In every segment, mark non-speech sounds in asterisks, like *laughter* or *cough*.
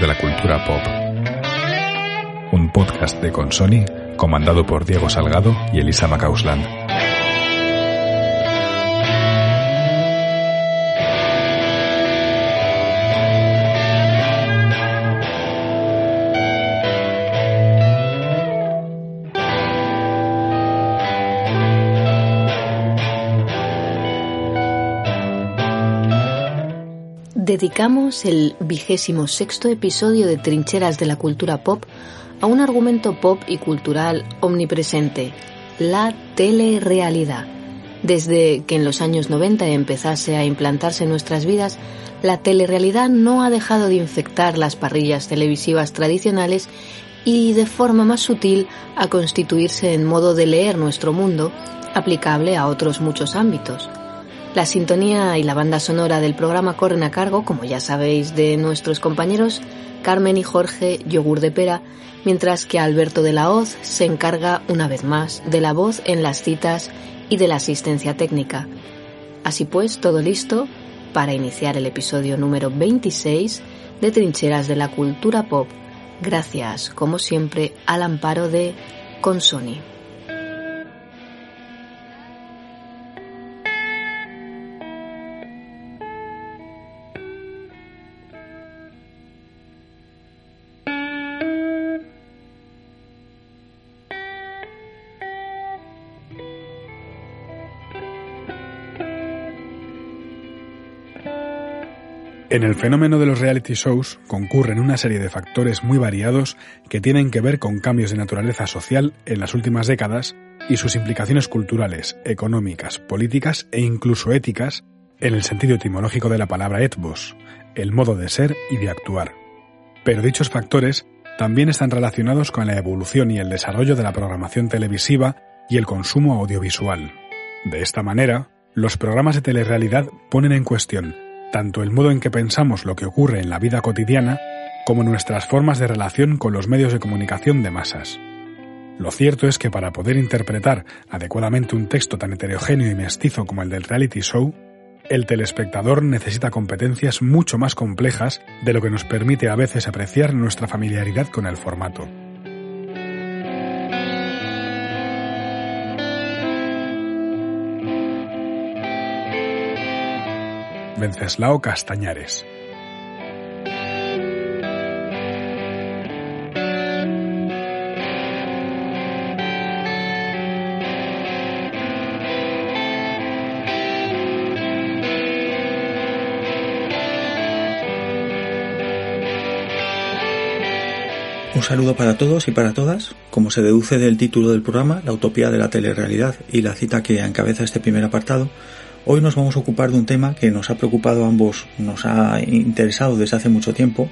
De la cultura pop. Un podcast de Consoni comandado por Diego Salgado y Elisa Macausland. Dedicamos el vigésimo sexto episodio de Trincheras de la Cultura Pop a un argumento pop y cultural omnipresente, la telerealidad. Desde que en los años 90 empezase a implantarse en nuestras vidas, la telerealidad no ha dejado de infectar las parrillas televisivas tradicionales y de forma más sutil a constituirse en modo de leer nuestro mundo, aplicable a otros muchos ámbitos. La sintonía y la banda sonora del programa corren a cargo, como ya sabéis, de nuestros compañeros Carmen y Jorge Yogur de Pera, mientras que Alberto de la Hoz se encarga una vez más de la voz en las citas y de la asistencia técnica. Así pues, todo listo para iniciar el episodio número 26 de Trincheras de la Cultura Pop, gracias, como siempre, al amparo de Consoni. En el fenómeno de los reality shows concurren una serie de factores muy variados que tienen que ver con cambios de naturaleza social en las últimas décadas y sus implicaciones culturales, económicas, políticas e incluso éticas en el sentido etimológico de la palabra ethos, el modo de ser y de actuar. Pero dichos factores también están relacionados con la evolución y el desarrollo de la programación televisiva y el consumo audiovisual. De esta manera, los programas de telerrealidad ponen en cuestión tanto el modo en que pensamos lo que ocurre en la vida cotidiana como nuestras formas de relación con los medios de comunicación de masas. Lo cierto es que para poder interpretar adecuadamente un texto tan heterogéneo y mestizo como el del reality show, el telespectador necesita competencias mucho más complejas de lo que nos permite a veces apreciar nuestra familiaridad con el formato. Venceslao Castañares. Un saludo para todos y para todas. Como se deduce del título del programa, La utopía de la telerrealidad y la cita que encabeza este primer apartado, Hoy nos vamos a ocupar de un tema que nos ha preocupado a ambos, nos ha interesado desde hace mucho tiempo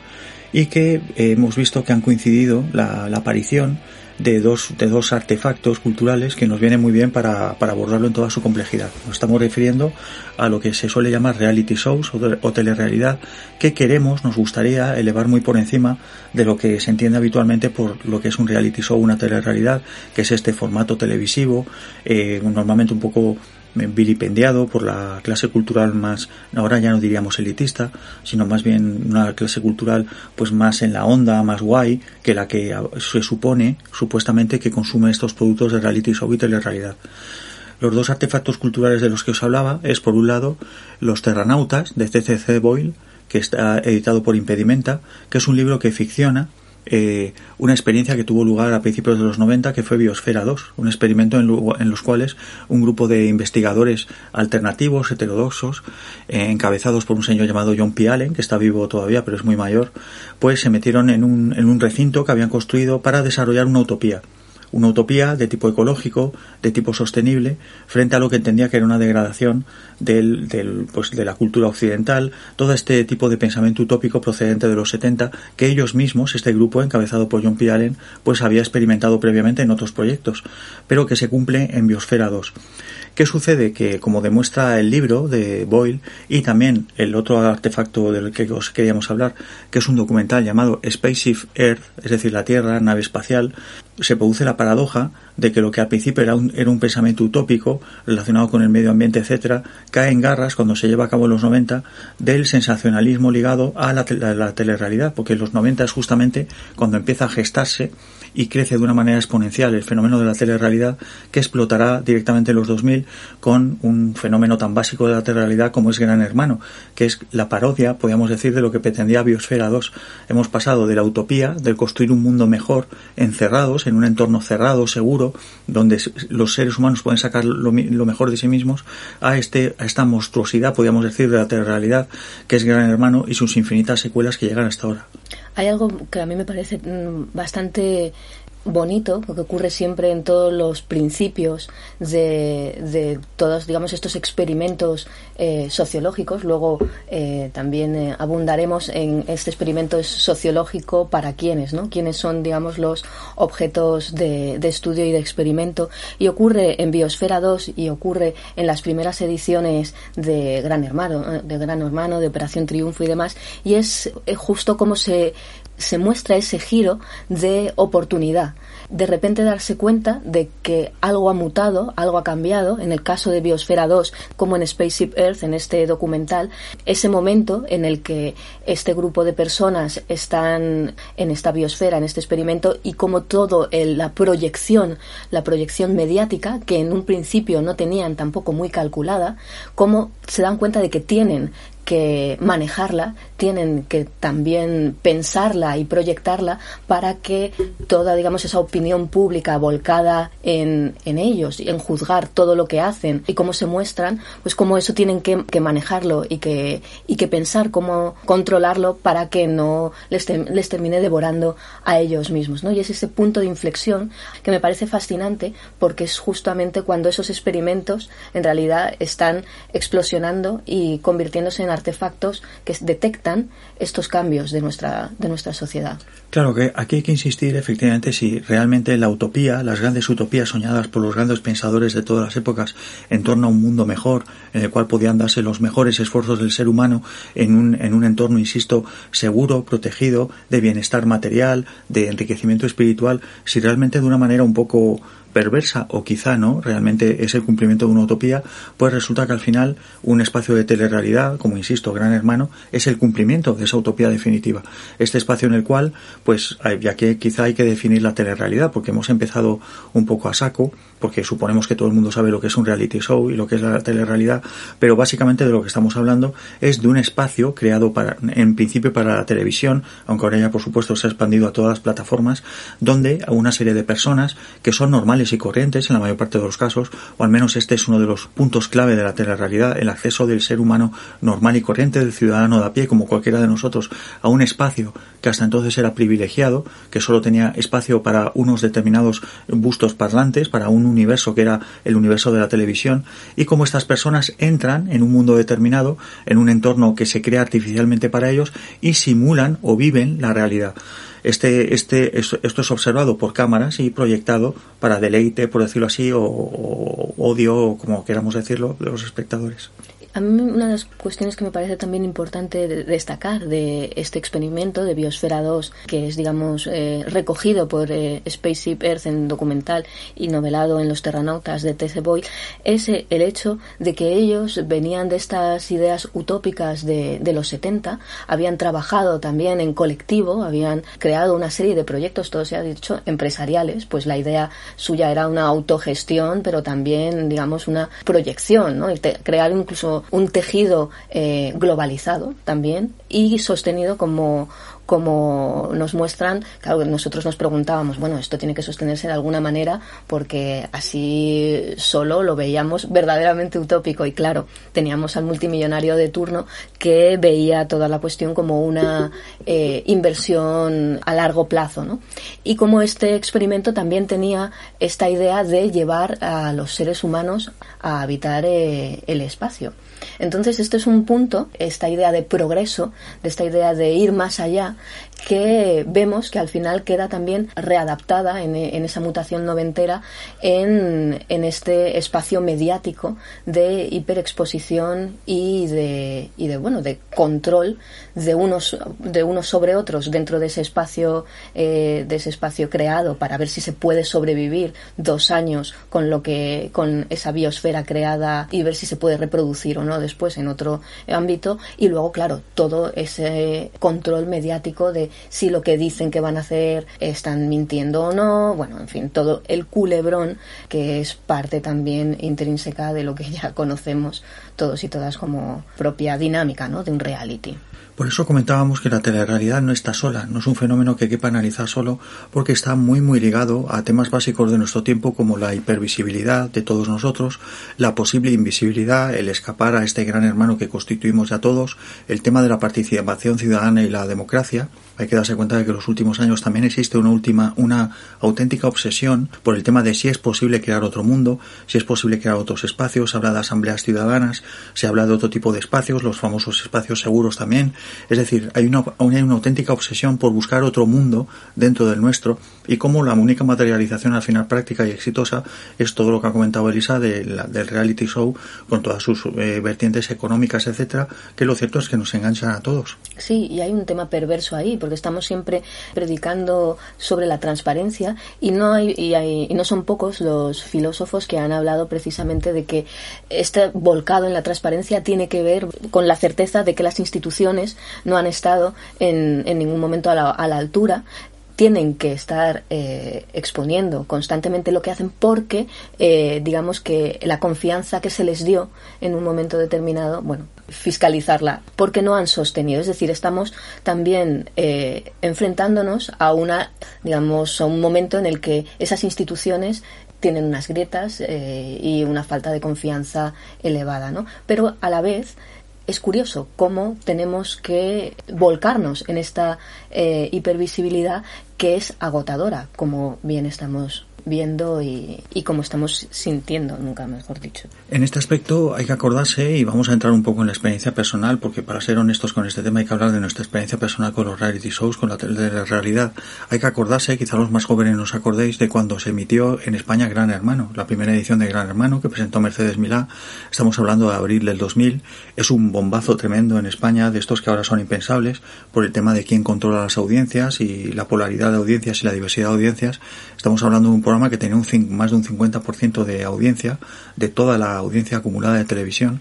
y que hemos visto que han coincidido la, aparición de dos, de dos artefactos culturales que nos vienen muy bien para, abordarlo en toda su complejidad. Nos estamos refiriendo a lo que se suele llamar reality shows o, telerrealidad que queremos, nos gustaría elevar muy por encima de lo que se entiende habitualmente por lo que es un reality show, una telerrealidad, que es este formato televisivo, eh, normalmente un poco vilipendiado por la clase cultural más, ahora ya no diríamos elitista, sino más bien una clase cultural pues más en la onda, más guay, que la que se supone, supuestamente, que consume estos productos de reality show y realidad Los dos artefactos culturales de los que os hablaba es, por un lado, Los Terranautas, de CCC Boyle, que está editado por Impedimenta, que es un libro que ficciona eh, una experiencia que tuvo lugar a principios de los 90 que fue Biosfera 2, un experimento en, los cuales un grupo de investigadores alternativos, heterodoxos, eh, encabezados por un señor llamado John P. Allen, que está vivo todavía pero es muy mayor, pues se metieron en un recinto que habían construido para desarrollar una utopía una utopía de tipo ecológico, de tipo sostenible, frente a lo que entendía que era una degradación pues, de la cultura occidental, todo este tipo de pensamiento utópico procedente de los 70, que ellos mismos, este grupo encabezado por John P. Allen, pues había experimentado previamente en otros proyectos, pero que se cumple en Biosfera 2. ¿Qué sucede? Que, como demuestra el libro de Boyle y también el otro artefacto del que os queríamos hablar, que es un documental llamado Spaceship Earth, es decir, la Tierra, nave espacial, se produce la paradoja de que lo que al principio era un, era un pensamiento utópico relacionado con el medio ambiente, etcétera, cae en garras cuando se lleva a cabo en los 90 del sensacionalismo ligado a la, a la telerrealidad, porque en los 90 es justamente cuando empieza a gestarse y crece de una manera exponencial el fenómeno de la telerrealidad que explotará directamente en los 2000 con un fenómeno tan básico de la telerrealidad como es Gran Hermano, que es la parodia, podríamos decir, de lo que pretendía Biosfera 2. Hemos pasado de la utopía, de construir un mundo mejor, encerrados, en un entorno cerrado, seguro, donde los seres humanos pueden sacar lo, mejor de sí mismos, a, este, a esta monstruosidad, podríamos decir, de la telerrealidad, que es Gran Hermano y sus infinitas secuelas que llegan hasta ahora. Hay algo que a mí me parece mm, bastante bonito, porque ocurre siempre en todos los principios de, de todos, digamos, estos experimentos eh, sociológicos. Luego eh, también eh, abundaremos en este experimento sociológico para quiénes, ¿no? Quiénes son, digamos, los objetos de, de, estudio y de experimento. Y ocurre en Biosfera 2 y ocurre en las primeras ediciones de Gran Hermano, de Gran Hermano, de Operación Triunfo y demás. Y es justo como se se muestra ese giro de oportunidad. De repente darse cuenta de que algo ha mutado, algo ha cambiado. En el caso de Biosfera 2, como en Spaceship Earth, en este documental, ese momento en el que este grupo de personas están en esta biosfera, en este experimento, y como todo la proyección, la proyección mediática, que en un principio no tenían tampoco muy calculada, como se dan cuenta de que tienen que manejarla, tienen que también pensarla y proyectarla para que toda, digamos, esa opinión pública volcada en, en ellos y en juzgar todo lo que hacen y cómo se muestran, pues cómo eso tienen que, que manejarlo y que, y que pensar cómo controlarlo para que no les, les termine devorando a ellos mismos, ¿no? Y es ese punto de inflexión que me parece fascinante porque es justamente cuando esos experimentos en realidad están explosionando y convirtiéndose en artefactos que detectan estos cambios de nuestra, de nuestra sociedad. Claro que aquí hay que insistir efectivamente si realmente la utopía, las grandes utopías soñadas por los grandes pensadores de todas las épocas en torno a un mundo mejor, en el cual podían darse los mejores esfuerzos del ser humano en un, en un entorno, insisto, seguro, protegido, de bienestar material, de enriquecimiento espiritual, si realmente de una manera un poco perversa o quizá no, realmente es el cumplimiento de una utopía, pues resulta que al final un espacio de telerrealidad, como insisto, Gran Hermano, es el cumplimiento de esa utopía definitiva. Este espacio en el cual, pues ya que quizá hay que definir la telerrealidad, porque hemos empezado un poco a saco, porque suponemos que todo el mundo sabe lo que es un reality show y lo que es la telerrealidad, pero básicamente de lo que estamos hablando es de un espacio creado para, en principio para la televisión, aunque ahora ya por supuesto se ha expandido a todas las plataformas, donde una serie de personas que son normales y corrientes en la mayor parte de los casos, o al menos este es uno de los puntos clave de la telerrealidad, el acceso del ser humano normal y corriente, del ciudadano de a pie, como cualquiera de nosotros, a un espacio que hasta entonces era privilegiado, que solo tenía espacio para unos determinados bustos parlantes, para un universo que era el universo de la televisión, y como estas personas entran en un mundo determinado, en un entorno que se crea artificialmente para ellos, y simulan o viven la realidad. Este, este, esto es observado por cámaras y proyectado para deleite, por decirlo así, o, o odio, como queramos decirlo, de los espectadores. A mí una de las cuestiones que me parece también importante destacar de este experimento de Biosfera 2, que es, digamos, eh, recogido por eh, Spaceship Earth en documental y novelado en Los Terranautas de T.C. Boyle, es eh, el hecho de que ellos venían de estas ideas utópicas de, los 70, habían trabajado también en colectivo, habían creado una serie de proyectos, todo se ha dicho, empresariales, pues la idea suya era una autogestión, pero también, digamos, una proyección, ¿no? crear incluso un tejido eh, globalizado también y sostenido como, como nos muestran, claro, nosotros nos preguntábamos, bueno, esto tiene que sostenerse de alguna manera porque así solo lo veíamos verdaderamente utópico y claro, teníamos al multimillonario de turno que veía toda la cuestión como una eh, inversión a largo plazo, ¿no? Y como este experimento también tenía esta idea de llevar a los seres humanos a habitar eh, el espacio. Entonces, este es un punto, esta idea de progreso, de esta idea de ir más allá, que vemos que al final queda también readaptada en, esa mutación noventera en, en, este espacio mediático de hiperexposición y de, y de bueno de control de unos de unos sobre otros dentro de ese espacio eh, de ese espacio creado para ver si se puede sobrevivir dos años con lo que con esa biosfera creada y ver si se puede reproducir o no después en otro ámbito. Y luego claro todo ese control mediático de si lo que dicen que van a hacer están mintiendo o no, bueno, en fin, todo el culebrón que es parte también intrínseca de lo que ya *laughs* conocemos todos y todas como propia dinámica, ¿no? de un reality. Por eso comentábamos que la telerrealidad no está sola, no es un fenómeno que quepa analizar solo, porque está muy muy ligado a temas básicos de nuestro tiempo como la hipervisibilidad de todos nosotros, la posible invisibilidad, el escapar a este gran hermano que constituimos ya todos, el tema de la participación ciudadana y la democracia, hay que darse cuenta de que en los últimos años también existe una última, una auténtica obsesión por el tema de si es posible crear otro mundo, si es posible crear otros espacios, se habla de asambleas ciudadanas, se habla de otro tipo de espacios, los famosos espacios seguros también. Es decir, hay una, hay una auténtica obsesión por buscar otro mundo dentro del nuestro y como la única materialización al final práctica y exitosa es todo lo que ha comentado Elisa de del reality show con todas sus eh, vertientes económicas, etcétera, que lo cierto es que nos enganchan a todos. Sí, y hay un tema perverso ahí porque estamos siempre predicando sobre la transparencia y no hay, y, hay, y no son pocos los filósofos que han hablado precisamente de que este volcado en la transparencia tiene que ver con la certeza de que las instituciones no han estado en, en ningún momento a la, a la altura tienen que estar eh, exponiendo constantemente lo que hacen porque eh, digamos que la confianza que se les dio en un momento determinado bueno fiscalizarla porque no han sostenido. Es decir estamos también eh, enfrentándonos a una digamos a un momento en el que esas instituciones tienen unas grietas y una falta de confianza elevada no pero a la vez es curioso cómo tenemos que volcarnos en esta eh, hipervisibilidad que es agotadora, como bien estamos viendo y, y como estamos sintiendo, nunca mejor dicho. En este aspecto hay que acordarse y vamos a entrar un poco en la experiencia personal, porque para ser honestos con este tema hay que hablar de nuestra experiencia personal con los reality shows, con la realidad. Hay que acordarse, quizá los más jóvenes nos acordéis, de cuando se emitió en España Gran Hermano, la primera edición de Gran Hermano que presentó Mercedes Milá. Estamos hablando de abril del 2000. Es un bombazo tremendo en España, de estos que ahora son impensables, por el tema de quién controla las audiencias y la polaridad de audiencias y la diversidad de audiencias. Estamos hablando de un programa que tenía un, más de un 50% de audiencia, de toda la audiencia acumulada de televisión,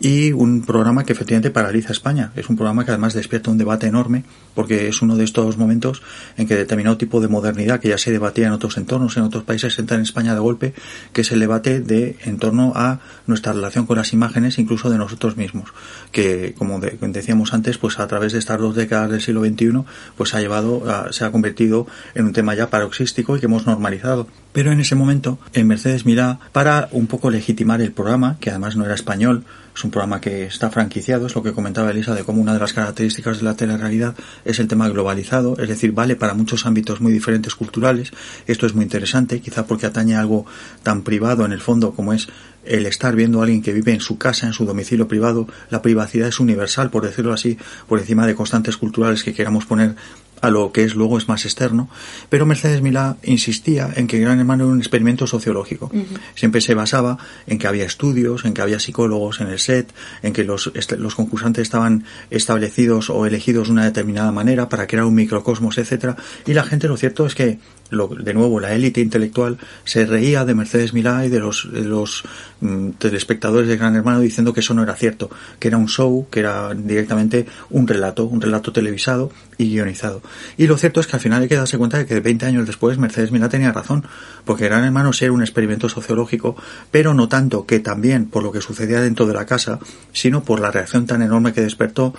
y un programa que efectivamente paraliza España. Es un programa que además despierta un debate enorme, porque es uno de estos momentos en que determinado tipo de modernidad que ya se debatía en otros entornos, en otros países, entra en España de golpe, que es el debate de en torno a nuestra relación con las imágenes, incluso de nosotros mismos, que como decíamos antes, pues a través de estas dos décadas del siglo XXI, pues ha llevado, se ha convertido en un tema ya paroxístico y que hemos normalizado. Pero en ese momento, en Mercedes Mirá, para un poco legitimar el programa, que además no era español, es un programa que está franquiciado, es lo que comentaba Elisa de cómo una de las características de la telerrealidad es el tema globalizado, es decir, vale para muchos ámbitos muy diferentes culturales. Esto es muy interesante, quizá porque atañe a algo tan privado en el fondo como es el estar viendo a alguien que vive en su casa, en su domicilio privado. La privacidad es universal, por decirlo así, por encima de constantes culturales que queramos poner a lo que es luego es más externo, pero Mercedes Milá insistía en que Gran Hermano era un experimento sociológico. Siempre se basaba en que había estudios, en que había psicólogos en el set, en que los, los concursantes estaban establecidos o elegidos de una determinada manera para crear un microcosmos, etcétera, y la gente lo cierto es que lo, de nuevo la élite intelectual se reía de Mercedes Milá y de los, de los mm, telespectadores de Gran Hermano diciendo que eso no era cierto, que era un show, que era directamente un relato, un relato televisado y guionizado. Y lo cierto es que al final hay que darse cuenta de que 20 años después Mercedes Milá tenía razón, porque Gran Hermano era un experimento sociológico, pero no tanto que también por lo que sucedía dentro de la casa, sino por la reacción tan enorme que despertó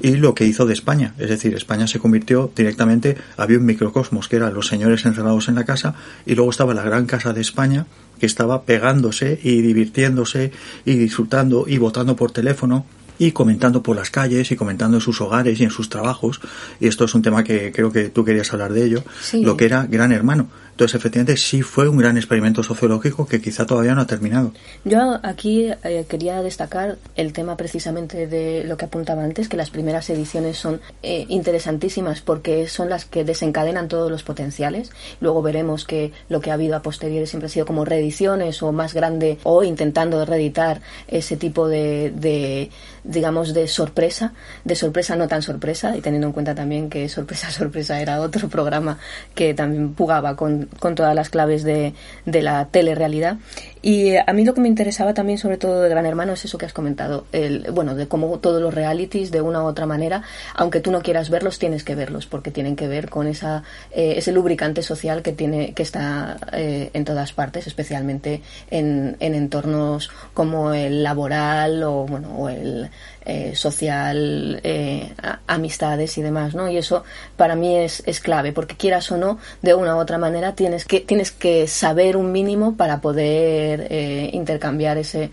y lo que hizo de España. Es decir, España se convirtió directamente, había un microcosmos que eran los señores encerrados en la casa y luego estaba la gran casa de España que estaba pegándose y divirtiéndose y disfrutando y votando por teléfono y comentando por las calles y comentando en sus hogares y en sus trabajos. Y esto es un tema que creo que tú querías hablar de ello, lo que era Gran Hermano. Entonces, efectivamente, sí fue un gran experimento sociológico que quizá todavía no ha terminado. Yo aquí eh, quería destacar el tema precisamente de lo que apuntaba antes, que las primeras ediciones son eh, interesantísimas porque son las que desencadenan todos los potenciales. Luego veremos que lo que ha habido a posteriori siempre ha sido como reediciones o más grande o intentando reeditar ese tipo de, de digamos, de sorpresa, de sorpresa no tan sorpresa, y teniendo en cuenta también que sorpresa, *laughs* sorpresa era otro programa que también jugaba con, con todas las claves de, de la telerrealidad. Y a mí lo que me interesaba también, sobre todo de Gran Hermano, es eso que has comentado. El, bueno, de cómo todos los realities, de una u otra manera, aunque tú no quieras verlos, tienes que verlos, porque tienen que ver con esa, eh, ese lubricante social que, tiene, que está eh, en todas partes, especialmente en, en entornos como el laboral o, bueno, o el eh, social, eh, amistades y demás, ¿no? Y eso para mí es, es clave, porque quieras o no, de una u otra manera tienes que, tienes que saber un mínimo para poder eh, intercambiar ese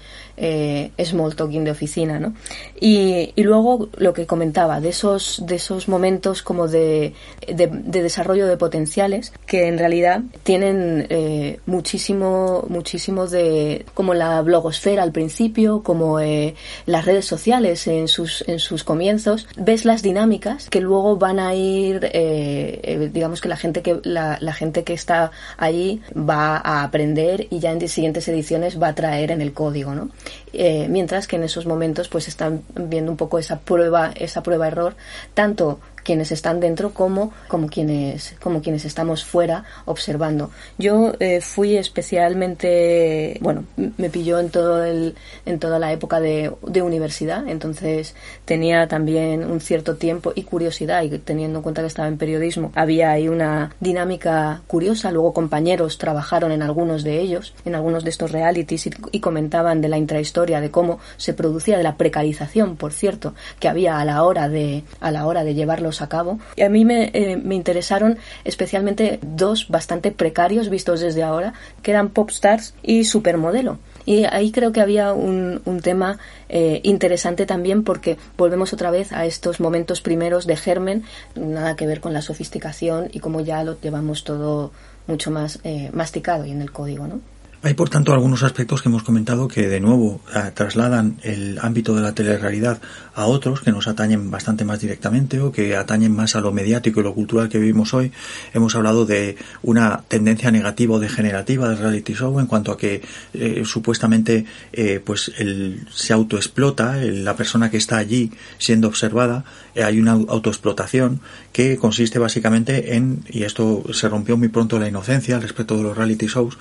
small talking de oficina, ¿no? Y, y, luego lo que comentaba, de esos, de esos momentos como de, de, desarrollo de potenciales que en realidad tienen muchísimo, muchísimo de, como la blogosfera al principio, como las redes sociales, en sus, en sus comienzos, ves las dinámicas que luego van a ir, eh, eh, digamos que la gente que, la, gente que está allí va a aprender y ya en siguientes ediciones va a traer en el código, ¿no? Eh, mientras que en esos momentos pues están viendo un poco esa prueba, esa prueba error, tanto quienes están dentro como, como, quienes, como quienes estamos fuera observando. Yo eh, fui especialmente, bueno, me pilló en, todo el, en toda la época de, de universidad, entonces tenía también un cierto tiempo y curiosidad, y teniendo en cuenta que estaba en periodismo, había ahí una dinámica curiosa. Luego compañeros trabajaron en algunos de ellos, en algunos de estos realities, y, y comentaban de la intrahistoria, de cómo se producía, de la precarización, por cierto, que había a la hora de, a la hora de llevarlos a cabo. Y a mí me, eh, me interesaron especialmente dos bastante precarios vistos desde ahora, que eran Popstars y Supermodelo. Y ahí creo que había un, un tema eh, interesante también porque volvemos otra vez a estos momentos primeros de germen, nada que ver con la sofisticación y como ya lo llevamos todo mucho más eh, masticado y en el código, ¿no? Hay, por tanto, algunos aspectos que hemos comentado que, de nuevo, eh, trasladan el ámbito de la telerrealidad a otros que nos atañen bastante más directamente o que atañen más a lo mediático y lo cultural que vivimos hoy. Hemos hablado de una tendencia negativa o degenerativa del reality show en cuanto a que eh, supuestamente eh, pues el, se autoexplota, la persona que está allí siendo observada, hay una autoexplotación que consiste básicamente en, y esto se rompió muy pronto la inocencia al respecto de los reality shows,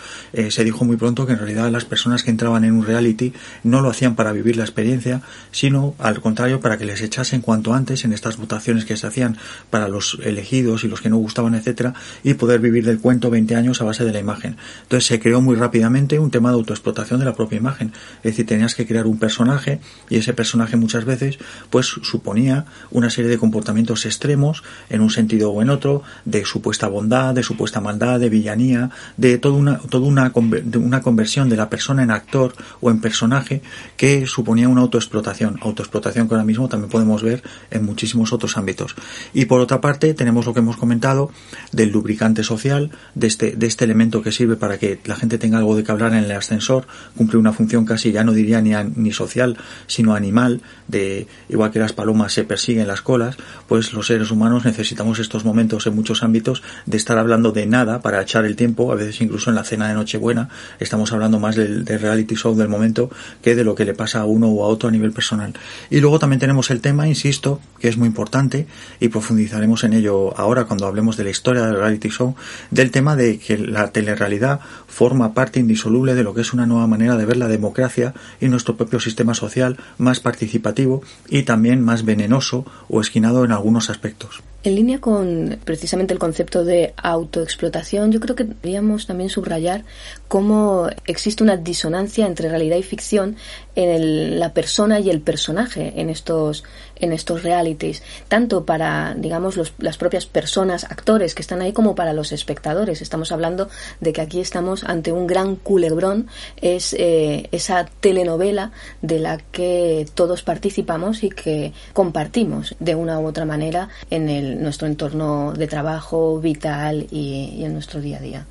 se dijo muy pronto que en realidad las personas que entraban en un reality no lo hacían para vivir la experiencia, sino al contrario para que les echasen cuanto antes en estas votaciones que se hacían para los elegidos y los que no gustaban, etcétera, y poder vivir del cuento 20 años a base de la imagen. Entonces se creó muy rápidamente un tema de autoexplotación de la propia imagen. Es decir, tenías que crear un personaje y ese personaje muchas veces pues suponía una serie de comportamientos extremos en un sentido o en otro, de supuesta bondad, de supuesta maldad, de villanía, de toda una, toda una, una conversión de la persona en actor o en personaje que suponía una autoexplotación, autoexplotación que ahora mismo también podemos ver en muchísimos otros ámbitos. Y por otra parte tenemos lo que hemos comentado del lubricante social, de este, de este elemento que sirve para que la gente tenga algo de que hablar en el ascensor, cumple una función casi ya no diría ni, ni social, sino animal, de igual que las palomas se persiguen las colas, pues los seres humanos necesitamos estos momentos en muchos ámbitos de estar hablando de nada para echar el tiempo, a veces incluso en la cena de Nochebuena, estamos hablando más del, reality show del momento que de lo que le pasa a uno o a otro a nivel personal. Y luego también tenemos el tema, insisto, que es muy importante y profundizaremos en ello ahora cuando hablemos de la historia del reality show, del tema de que la telerrealidad forma parte indisoluble de lo que es una nueva manera de ver la democracia y nuestro propio sistema social más participativo y también más venenoso o esquinado en algunos aspectos. En línea con precisamente el concepto de autoexplotación, yo creo que deberíamos también subrayar cómo existe una disonancia entre realidad y ficción en la persona y el personaje en estos en estos realities, tanto para, digamos, las propias personas, actores que están ahí, como para los espectadores. Estamos hablando de que aquí estamos ante un gran culebrón, es eh, esa telenovela de la que todos participamos y que compartimos de una u otra manera en el, nuestro entorno de trabajo vital y en nuestro día a día.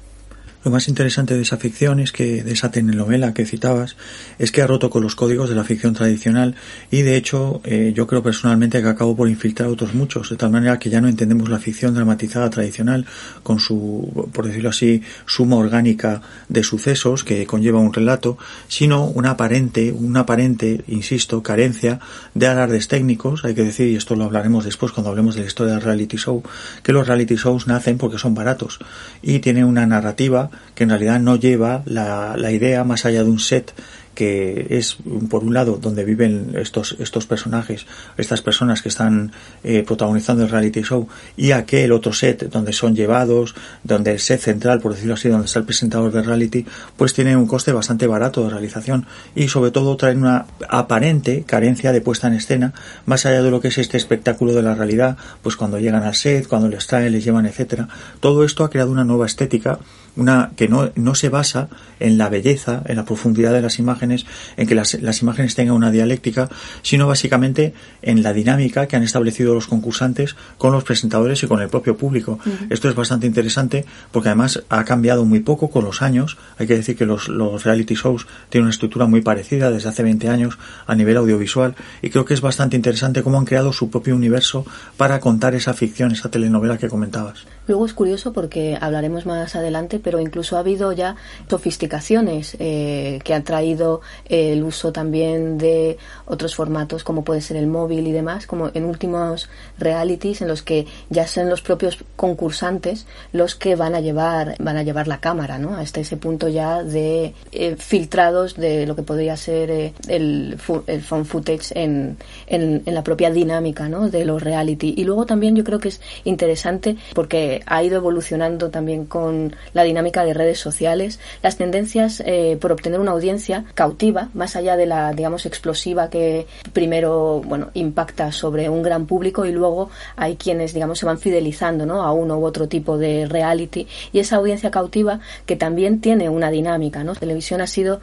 Lo más interesante de esa ficción es que, de esa telenovela que citabas, es que ha roto con los códigos de la ficción tradicional y de hecho eh, yo creo personalmente que acabó por infiltrar otros muchos, de tal manera que ya no entendemos la ficción dramatizada tradicional con su, por decirlo así, suma orgánica de sucesos que conlleva un relato, sino una aparente, una aparente, insisto, carencia de alardes técnicos, hay que decir, y esto lo hablaremos después cuando hablemos de la historia del reality show, que los reality shows nacen porque son baratos y tienen una narrativa que en realidad no lleva la, la idea más allá de un set que es por un lado donde viven estos estos personajes, estas personas que están eh, protagonizando el reality show y aquel otro set donde son llevados, donde el set central, por decirlo así, donde está el presentador de reality, pues tiene un coste bastante barato de realización y sobre todo traen una aparente carencia de puesta en escena, más allá de lo que es este espectáculo de la realidad, pues cuando llegan al set, cuando les traen, les llevan, etcétera. Todo esto ha creado una nueva estética una que no, no se basa en la belleza, en la profundidad de las imágenes, en que las, las imágenes tengan una dialéctica, sino básicamente en la dinámica que han establecido los concursantes con los presentadores y con el propio público. Esto es bastante interesante porque además ha cambiado muy poco con los años. Hay que decir que los, los reality shows tienen una estructura muy parecida desde hace 20 años a nivel audiovisual y creo que es bastante interesante cómo han creado su propio universo para contar esa ficción, esa telenovela que comentabas. Luego es curioso porque hablaremos más adelante, pero incluso ha habido ya sofisticaciones eh, que han traído el uso también de otros formatos como puede ser el móvil y demás, como en últimos realities en los que ya son los propios concursantes los que van a llevar van a llevar la cámara, ¿no? Hasta ese punto ya de eh, filtrados de lo que podría ser eh, el, el phone footage en, en, en la propia dinámica, ¿no? De los reality. Y luego también yo creo que es interesante porque ha ido evolucionando también con la dinámica de redes sociales, las tendencias eh, por obtener una audiencia cautiva, más allá de la, digamos, explosiva que primero, bueno, impacta sobre un gran público y luego hay quienes, digamos, se van fidelizando, ¿no? A uno u otro tipo de reality y esa audiencia cautiva que también tiene una dinámica, ¿no? televisión ha sido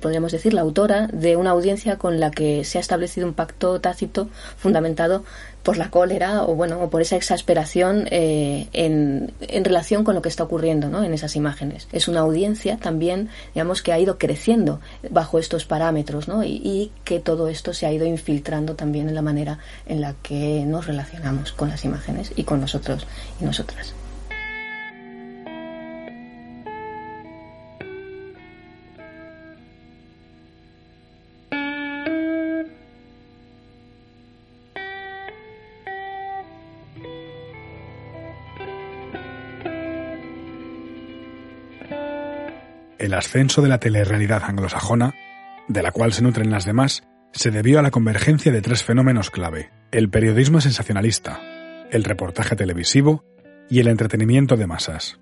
podríamos decir, la autora de una audiencia con la que se ha establecido un pacto tácito fundamentado por la cólera o bueno o por esa exasperación eh, en, en, relación con lo que está ocurriendo ¿no? en esas imágenes es una audiencia también digamos que ha ido creciendo bajo estos parámetros ¿no? y que todo esto se ha ido infiltrando también en la manera en la que nos relacionamos con las imágenes y con nosotros y nosotras El ascenso de la telerrealidad anglosajona, de la cual se nutren las demás, se debió a la convergencia de tres fenómenos clave, el periodismo sensacionalista, el reportaje televisivo y el entretenimiento de masas.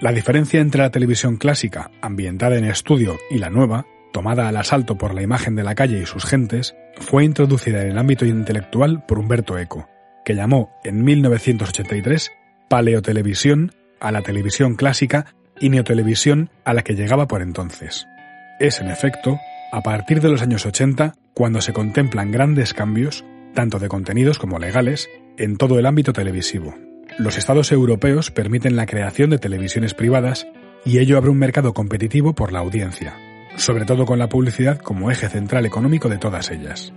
La diferencia entre la televisión clásica, ambientada en estudio, y la nueva, tomada al asalto por la imagen de la calle y sus gentes, fue introducida en el ámbito intelectual por Humberto Eco, que llamó en 1983 paleotelevisión a la televisión clásica y neotelevisión a la que llegaba por entonces. Es, en efecto, a partir de los años 80 cuando se contemplan grandes cambios, tanto de contenidos como legales, en todo el ámbito televisivo. Los estados europeos permiten la creación de televisiones privadas y ello abre un mercado competitivo por la audiencia, sobre todo con la publicidad como eje central económico de todas ellas.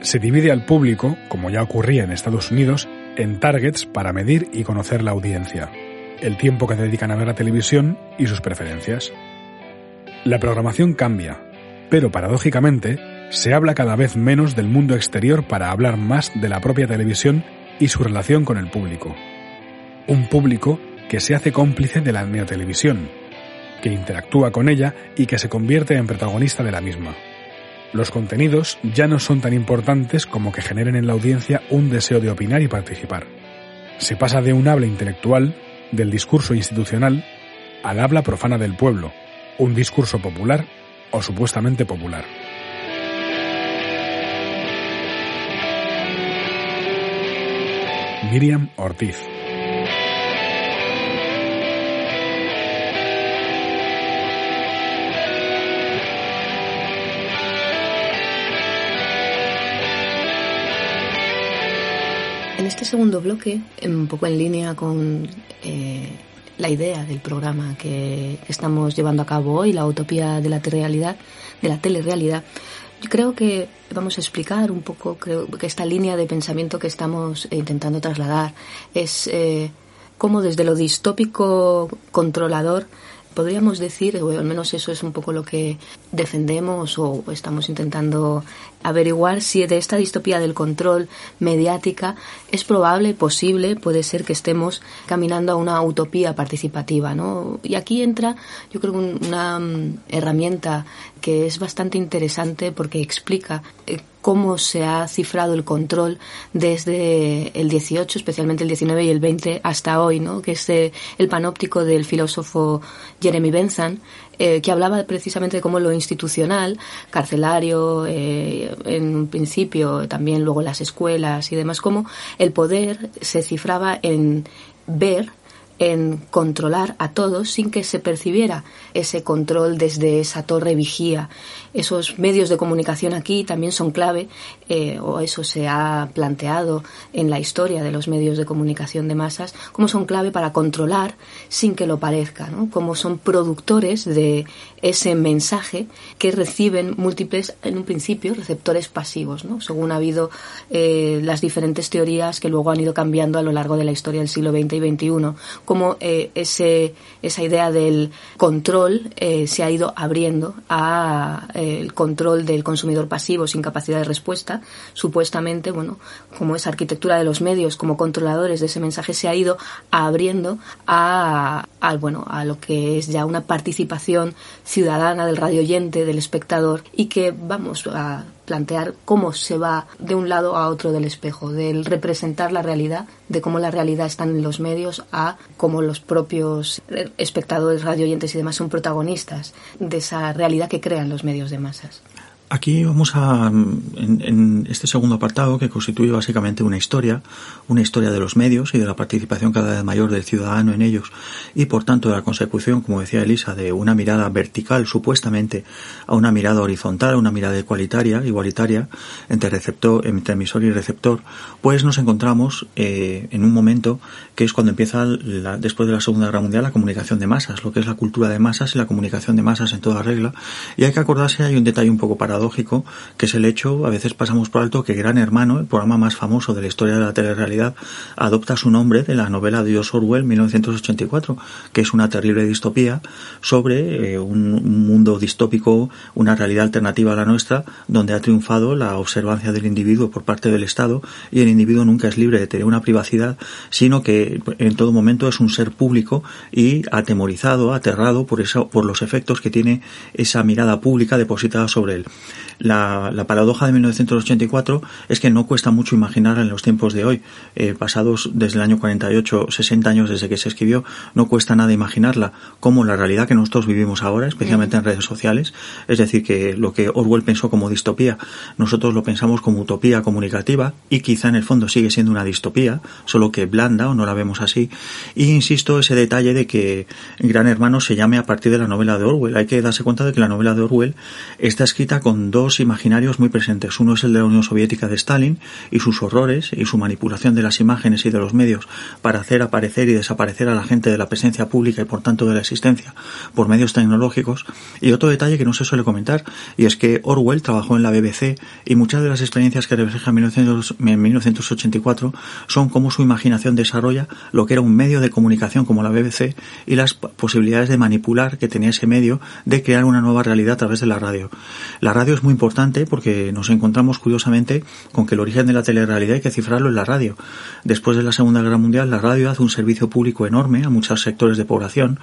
Se divide al público, como ya ocurría en Estados Unidos, en targets para medir y conocer la audiencia. El tiempo que dedican a ver la televisión y sus preferencias. La programación cambia, pero paradójicamente se habla cada vez menos del mundo exterior para hablar más de la propia televisión y su relación con el público. Un público que se hace cómplice de la neotelevisión, que interactúa con ella y que se convierte en protagonista de la misma. Los contenidos ya no son tan importantes como que generen en la audiencia un deseo de opinar y participar. Se pasa de un habla intelectual, del discurso institucional, al habla profana del pueblo, un discurso popular o supuestamente popular. Miriam Ortiz En este segundo bloque, un poco en línea con eh, la idea del programa que estamos llevando a cabo hoy, la utopía de la realidad, de la telerrealidad, yo creo que vamos a explicar un poco creo que esta línea de pensamiento que estamos intentando trasladar es eh, cómo desde lo distópico controlador podríamos decir, o al menos eso es un poco lo que defendemos o estamos intentando averiguar si de esta distopía del control mediática es probable, posible, puede ser que estemos caminando a una utopía participativa, ¿no? Y aquí entra, yo creo, una mm, herramienta que es bastante interesante porque explica eh, cómo se ha cifrado el control desde el 18, especialmente el 19 y el 20 hasta hoy, ¿no? que es eh, el panóptico del filósofo Jeremy Bentham, eh, que hablaba precisamente de cómo lo institucional, carcelario, eh, en un principio también luego las escuelas y demás, cómo el poder se cifraba en ver en controlar a todos sin que se percibiera ese control desde esa torre vigía. Esos medios de comunicación aquí también son clave, eh, o eso se ha planteado en la historia de los medios de comunicación de masas, como son clave para controlar sin que lo parezca, ¿no? como son productores de ese mensaje que reciben múltiples, en un principio, receptores pasivos, ¿no? según ha habido eh, las diferentes teorías que luego han ido cambiando a lo largo de la historia del siglo XX y XXI cómo eh, ese, esa idea del control se ha ido abriendo a el control del consumidor pasivo sin capacidad de respuesta. Supuestamente, bueno, como esa arquitectura de los medios como controladores de ese mensaje se ha ido abriendo a, a bueno, a lo que es ya una participación ciudadana del radio oyente, del espectador y que vamos a plantear cómo se va de un lado a otro del espejo, del representar la realidad, de cómo la realidad está en los medios, a cómo los propios espectadores, radioyentes y demás son protagonistas de esa realidad que crean los medios de masas. Aquí vamos a, en, este segundo apartado, que constituye básicamente una historia, una historia de los medios y de la participación cada vez mayor del ciudadano en ellos, y por tanto de la consecución, como decía Elisa, de una mirada vertical, supuestamente, a una mirada horizontal, a una mirada igualitaria, igualitaria, entre receptor, entre emisor y receptor, pues nos encontramos eh, en un momento que es cuando empieza, después de la Segunda Guerra Mundial, la comunicación de masas, lo que es la cultura de masas y la comunicación de masas en toda regla, y hay que acordarse, hay un detalle un poco parado que es el hecho, a veces pasamos por alto, que Gran Hermano, el programa más famoso de la historia de la telerrealidad, adopta su nombre de la novela de George Orwell 1984, que es una terrible distopía sobre eh, un, mundo distópico, una realidad alternativa a la nuestra, donde ha triunfado la observancia del individuo por parte del Estado y el individuo nunca es libre de tener una privacidad, sino que en todo momento es un ser público y atemorizado, aterrado por, eso, por los efectos que tiene esa mirada pública depositada sobre él. La, la, paradoja de 1984 es que no cuesta mucho imaginar en los tiempos de hoy, eh, pasados desde el año 48, 60 años desde que se escribió, no cuesta nada imaginarla como la realidad que nosotros vivimos ahora, especialmente en redes sociales. Es decir, que lo que Orwell pensó como distopía, nosotros lo pensamos como utopía comunicativa y quizá en el fondo sigue siendo una distopía, solo que blanda o no la vemos así. Y insisto ese detalle de que Gran Hermano se llame a partir de la novela de Orwell. Hay que darse cuenta de que la novela de Orwell está escrita con con dos imaginarios muy presentes. Uno es el de la Unión Soviética de Stalin y sus horrores y su manipulación de las imágenes y de los medios para hacer aparecer y desaparecer a la gente de la presencia pública y por tanto de la existencia por medios tecnológicos. Y otro detalle que no se suele comentar y es que Orwell trabajó en la BBC y muchas de las experiencias que refleja en 1984 son cómo su imaginación desarrolla lo que era un medio de comunicación como la BBC y las posibilidades de manipular que tenía ese medio de crear una nueva realidad a través de la radio. La radio es muy importante porque nos encontramos curiosamente con que el origen de la telerrealidad hay que cifrarlo en la radio. Después de la Segunda Guerra Mundial, la radio hace un servicio público enorme a muchos sectores de población,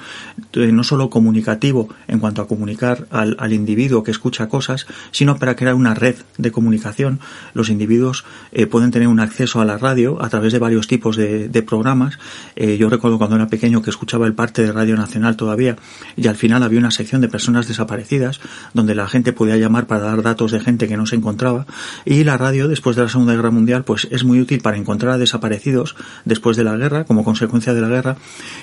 eh, no solo comunicativo en cuanto a comunicar al, individuo que escucha cosas, sino para crear una red de comunicación. Los individuos eh, pueden tener un acceso a la radio a través de varios tipos de, programas. Eh, yo recuerdo cuando era pequeño que escuchaba el parte de Radio Nacional todavía y al final había una sección de personas desaparecidas donde la gente podía llamar para dar datos de gente que no se encontraba. Y la radio después de la Segunda Guerra Mundial pues es muy útil para encontrar a desaparecidos después de la guerra como consecuencia de la guerra.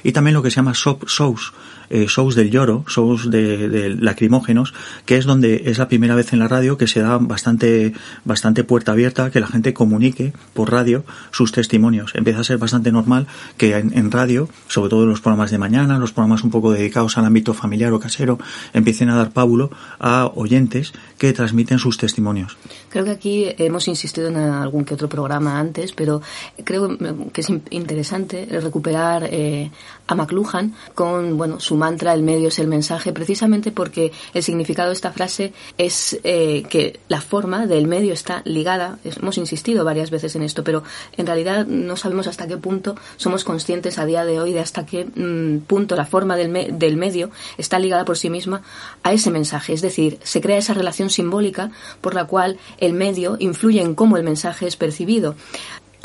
Y también lo que se llama shows eh, shows del lloro, shows de, lacrimógenos, que es donde es la primera vez en la radio que se da bastante, bastante puerta abierta que la gente comunique por radio sus testimonios. Empieza a ser bastante normal que en, radio, sobre todo en los programas de mañana, los programas un poco dedicados al ámbito familiar o casero, empiecen a dar pábulo a oyentes que transmiten sus testimonios. Creo que aquí hemos insistido en algún que otro programa antes, pero creo que es interesante recuperar eh, a McLuhan con bueno su mantra el medio es el mensaje precisamente porque el significado de esta frase es eh, que la forma del medio está ligada. Hemos insistido varias veces en esto pero en realidad no sabemos hasta qué punto somos conscientes a día de hoy de hasta qué mm, punto la forma del, del medio está ligada por sí misma a ese mensaje. Es decir se crea esa relación simbólica por la cual el medio influye en cómo el mensaje es percibido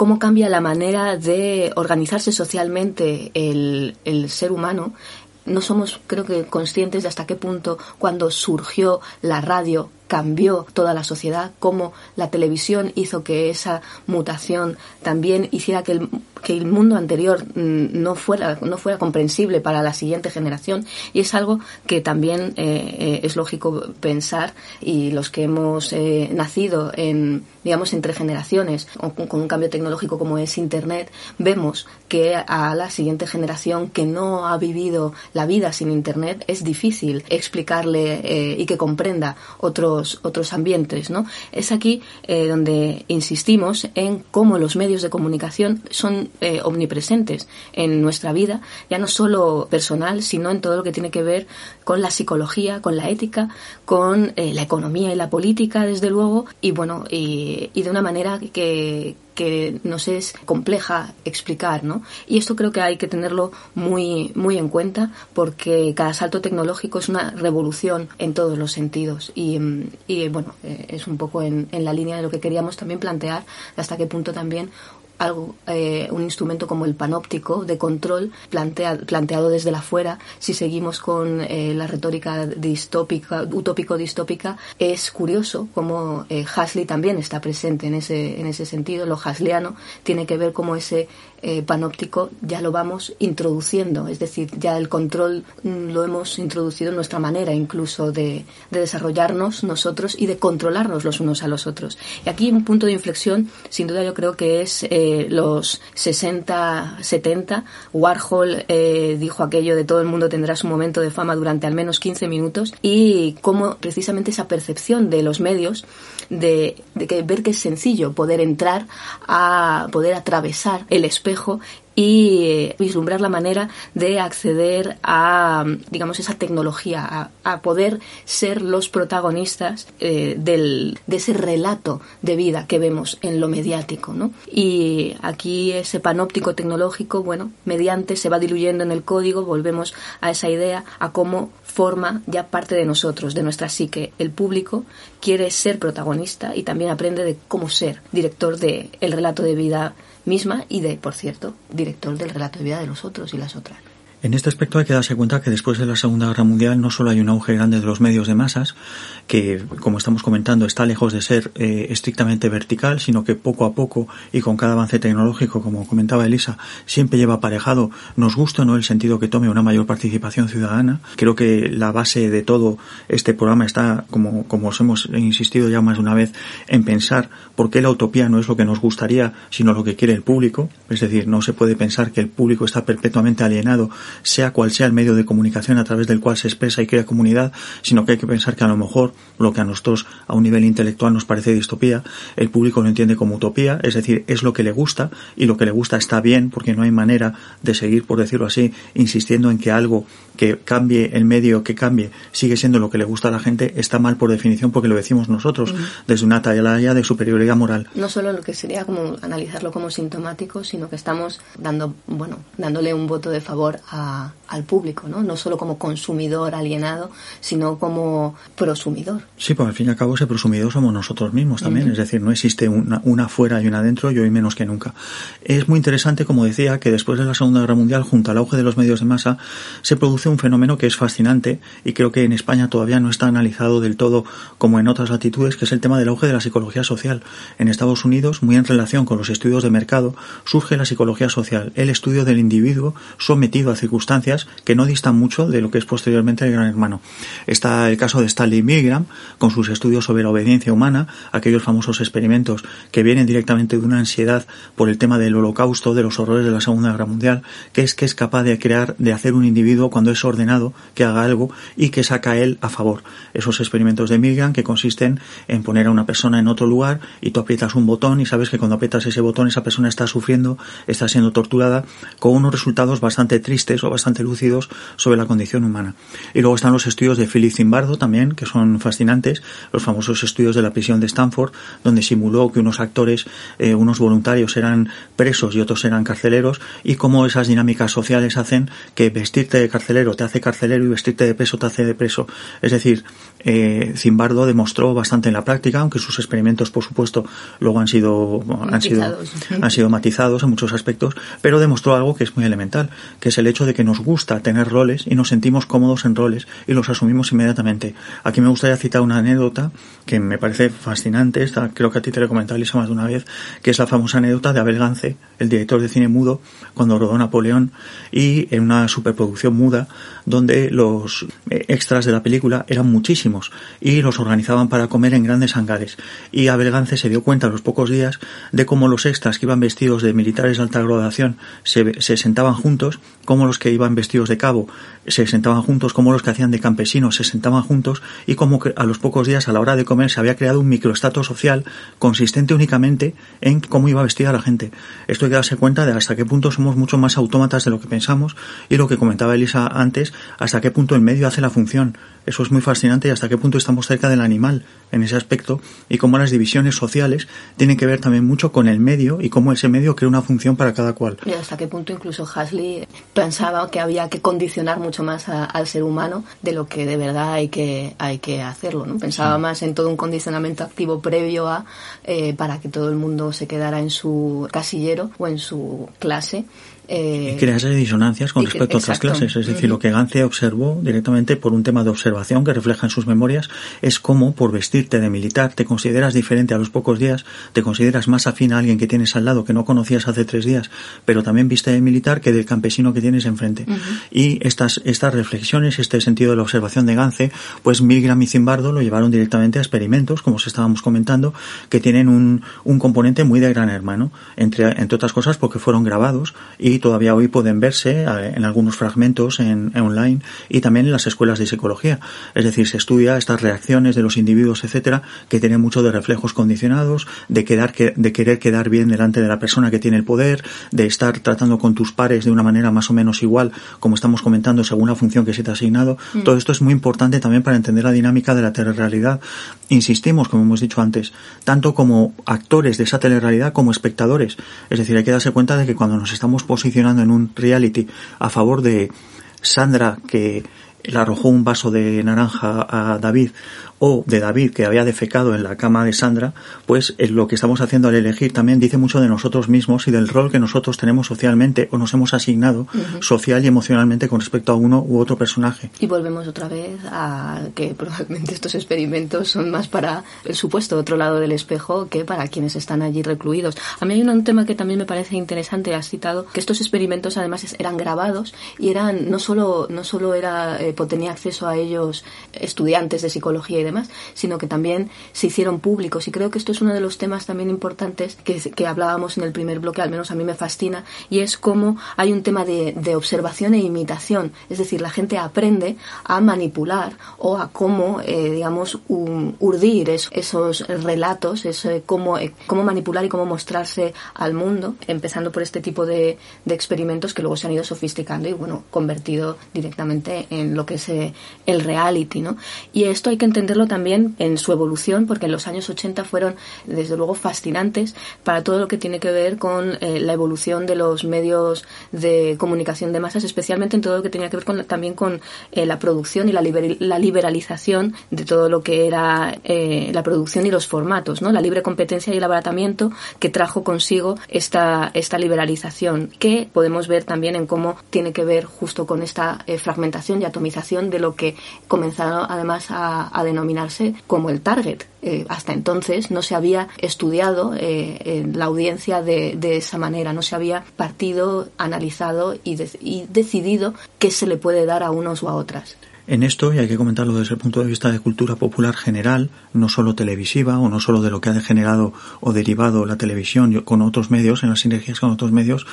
cómo cambia la manera de organizarse socialmente el, ser humano. No somos, creo que, conscientes de hasta qué punto cuando surgió la radio cambió toda la sociedad, cómo la televisión hizo que esa mutación también hiciera que el, que el mundo anterior mm, no fuera, no fuera comprensible para la siguiente generación. Y es algo que también eh, eh, es lógico pensar y los que hemos eh, nacido en, digamos, entre generaciones con, un cambio tecnológico como es Internet, vemos que a la siguiente generación que no ha vivido la vida sin Internet es difícil explicarle y que comprenda otros otros, ambientes. ¿no? Es aquí eh, donde insistimos en cómo los medios de comunicación son eh, omnipresentes en nuestra vida, ya no solo personal, sino en todo lo que tiene que ver con la psicología, con la ética, con eh, la economía y la política, desde luego, y bueno, y de una manera que, que nos es compleja explicar, ¿no? Y esto creo que hay que tenerlo muy, muy en cuenta porque cada salto tecnológico es una revolución en todos los sentidos y, y bueno, eh, es un poco en, en la línea de lo que queríamos también plantear hasta qué punto también algo, eh, un instrumento como el panóptico de control planteado desde la fuera, si seguimos con eh, la retórica distópica, utópico-distópica, es curioso como eh, Hasley también está presente en ese, en ese sentido. Lo hasleano tiene que ver como ese eh, panóptico ya lo vamos introduciendo, es decir, ya el control mm, lo hemos introducido en nuestra manera incluso de, desarrollarnos nosotros y de controlarnos los unos a los otros. Y aquí un punto de inflexión, sin duda yo creo que es eh, los 60, 70. Warhol eh, dijo aquello de todo el mundo tendrá su momento de fama durante al menos 15 minutos y cómo precisamente esa percepción de los medios de, ver que es sencillo poder entrar a poder atravesar el y eh, vislumbrar la manera de acceder a, digamos, esa tecnología, a, poder ser los protagonistas eh, del, de ese relato de vida que vemos en lo mediático, ¿no? Y aquí ese panóptico tecnológico, bueno, mediante se va diluyendo en el código, volvemos a esa idea, a cómo forma ya parte de nosotros, de nuestra psique. El público quiere ser protagonista y también aprende de cómo ser director del el relato de vida misma y de, por cierto, director del relato de vida de los otros y las otras. En este aspecto hay que darse cuenta que después de la Segunda Guerra Mundial no solo hay un auge grande de los medios de masas, que como estamos comentando está lejos de ser eh, estrictamente vertical, sino que poco a poco y con cada avance tecnológico, como comentaba Elisa, siempre lleva aparejado, nos gusta o no el sentido que tome una mayor participación ciudadana. Creo que la base de todo este programa está, como, como os hemos insistido ya más de una vez, en pensar por qué la utopía no es lo que nos gustaría, sino lo que quiere el público. Es decir, no se puede pensar que el público está perpetuamente alienado sea cual sea el medio de comunicación a través del cual se expresa y crea comunidad, sino que hay que pensar que a lo mejor lo que a nosotros a un nivel intelectual nos parece distopía, el público lo entiende como utopía, es decir, es lo que le gusta y lo que le gusta está bien porque no hay manera de seguir, por decirlo así, insistiendo en que algo que cambie el medio, que cambie, sigue siendo lo que le gusta a la gente, está mal por definición porque lo decimos nosotros, desde una talla de superioridad moral. No solo lo que sería como analizarlo como sintomático, sino que estamos dando, bueno, dándole un voto de favor a al público, ¿no? No solo como consumidor alienado, sino como prosumidor. Sí, pues al fin y al cabo ese prosumidor somos nosotros mismos también, es decir, no existe una, una fuera y una dentro y hoy menos que nunca. Es muy interesante, como decía, que después de la Segunda Guerra Mundial, junto al auge de los medios de masa, se produce un fenómeno que es fascinante y creo que en España todavía no está analizado del todo como en otras latitudes, que es el tema del auge de la psicología social. En Estados Unidos, muy en relación con los estudios de mercado, surge la psicología social, el estudio del individuo sometido a circunstancias que no distan mucho de lo que es posteriormente el Gran Hermano. Está el caso de Stanley Milgram, con sus estudios sobre la obediencia humana, aquellos famosos experimentos que vienen directamente de una ansiedad por el tema del holocausto, de los horrores de la Segunda Guerra Mundial, que es que es capaz de crear, de hacer un individuo cuando es ordenado, que haga algo y que saca él a favor. Esos experimentos de Milgram que consisten en poner a una persona en otro lugar y tú aprietas un botón y sabes que cuando aprietas ese botón esa persona está sufriendo, está siendo torturada, con unos resultados bastante tristes o bastante lúcidos sobre la condición humana. Y luego están los estudios de Philip Zimbardo también, que son fascinantes, los famosos estudios de la prisión de Stanford, donde simuló que unos actores, eh, unos voluntarios eran presos y otros eran carceleros, y cómo esas dinámicas sociales hacen que vestirte de carcelero te hace carcelero y vestirte de preso te hace de preso. Es decir, eh, Zimbardo demostró bastante en la práctica, aunque sus experimentos, por supuesto, luego han sido, han sido, han sido matizados en muchos aspectos, pero demostró algo que es muy elemental, que es el hecho de que nos gusta tener roles y nos sentimos cómodos en roles y los asumimos inmediatamente. Aquí me gustaría citar una anécdota que me parece fascinante, esta, creo que a ti te la he comentado Lisa más de una vez, que es la famosa anécdota de Abel Gance, el director de cine mudo, cuando rodó Napoleón y en una superproducción muda donde los eh, extras de la película eran muchísimos y los organizaban para comer en grandes hangares. Y Abel Gance se dio cuenta a los pocos días de cómo los extras que iban vestidos de militares de alta graduación se, se sentaban juntos, como los que iban vestidos de cabo se sentaban juntos, como los que hacían de campesinos se sentaban juntos y como que a los pocos días a la hora de comer se había creado un microestato social consistente únicamente en cómo iba vestida la gente. Esto hay que darse cuenta de hasta qué punto somos mucho más autómatas de lo que pensamos y lo que comentaba Elisa antes, hasta qué punto el medio hace la función. Eso es muy fascinante y hasta qué punto estamos cerca del animal en ese aspecto y cómo las divisiones sociales tienen que ver también mucho con el medio y cómo ese medio crea una función para cada cual. Y hasta qué punto incluso Hasley pensaba que había que condicionar mucho más al ser humano de lo que de verdad hay que, hay que hacerlo. ¿no? Pensaba más en todo un condicionamiento activo previo a eh, para que todo el mundo se quedara en su casillero o en su clase eh, crea esas disonancias con respecto a otras clases. Es decir, lo que Gance observó directamente por un tema de observación que refleja en sus memorias es cómo por vestirte de militar te consideras diferente a los pocos días, te consideras más afín a alguien que tienes al lado que no conocías hace tres días, pero también viste de militar que del campesino que tienes enfrente. Y estas, estas reflexiones, este sentido de la observación de Gance, pues Milgram y Zimbardo lo llevaron directamente a experimentos, como os estábamos comentando, que tienen un, un componente muy de gran hermano, entre, entre otras cosas porque fueron grabados y todavía hoy pueden verse eh, en algunos fragmentos en, online y también en las escuelas de psicología. Es decir, se estudia estas reacciones de los individuos, etcétera, que tienen mucho de reflejos condicionados, de quedar, de querer quedar bien delante de la persona que tiene el poder, de estar tratando con tus pares de una manera más o menos igual, como estamos comentando, según la función que se te ha asignado. Mm. Todo esto es muy importante también para entender la dinámica de la telerrealidad. Insistimos, como hemos dicho antes, tanto como actores de esa telerrealidad como espectadores. Es decir, hay que darse cuenta de que cuando nos estamos posicionando en un reality a favor de Sandra que le arrojó un vaso de naranja a David o de David que había defecado en la cama de Sandra, pues lo que estamos haciendo al elegir también dice mucho de nosotros mismos y del rol que nosotros tenemos socialmente o nos hemos asignado social y emocionalmente con respecto a uno u otro personaje. Y volvemos otra vez a que probablemente estos experimentos son más para el supuesto otro lado del espejo que para quienes están allí recluidos. A mí hay un tema que también me parece interesante, has citado, que estos experimentos además eran grabados y eran no solo no solo era eh, tenía acceso a ellos estudiantes de psicología y sino que también se hicieron públicos. Y creo que esto es uno de los temas también importantes que, que hablábamos en el primer bloque, al menos a mí me fascina, y es cómo hay un tema de, de observación e imitación. Es decir, la gente aprende a manipular o a cómo, eh, digamos, urdir esos relatos, es, cómo, eh, cómo manipular y cómo mostrarse al mundo, empezando por este tipo de, de experimentos que luego se han ido sofisticando y, bueno, convertido directamente en lo que es eh, el reality, ¿no? Y esto hay que entenderlo también en su evolución, porque en los años 80 fueron, desde luego, fascinantes para todo lo que tiene que ver con eh, la evolución de los medios de comunicación de masas, especialmente en todo lo que tenía que ver con, también con eh, la producción y la, la, liberalización de todo lo que era la producción y los formatos, ¿no? La libre competencia y el abaratamiento que trajo consigo esta, esta liberalización, que podemos ver también en cómo tiene que ver justo con esta fragmentación y atomización de lo que comenzaron además a, denominarse como el target. Eh, hasta entonces no se había estudiado eh, la audiencia de, esa manera, no se había partido, analizado y, y decidido qué se le puede dar a unos o a otras. En esto, y hay que comentarlo desde el punto de vista de cultura popular general, no solo televisiva o no solo de lo que ha degenerado o derivado la televisión con otros medios, en las sinergias con otros medios,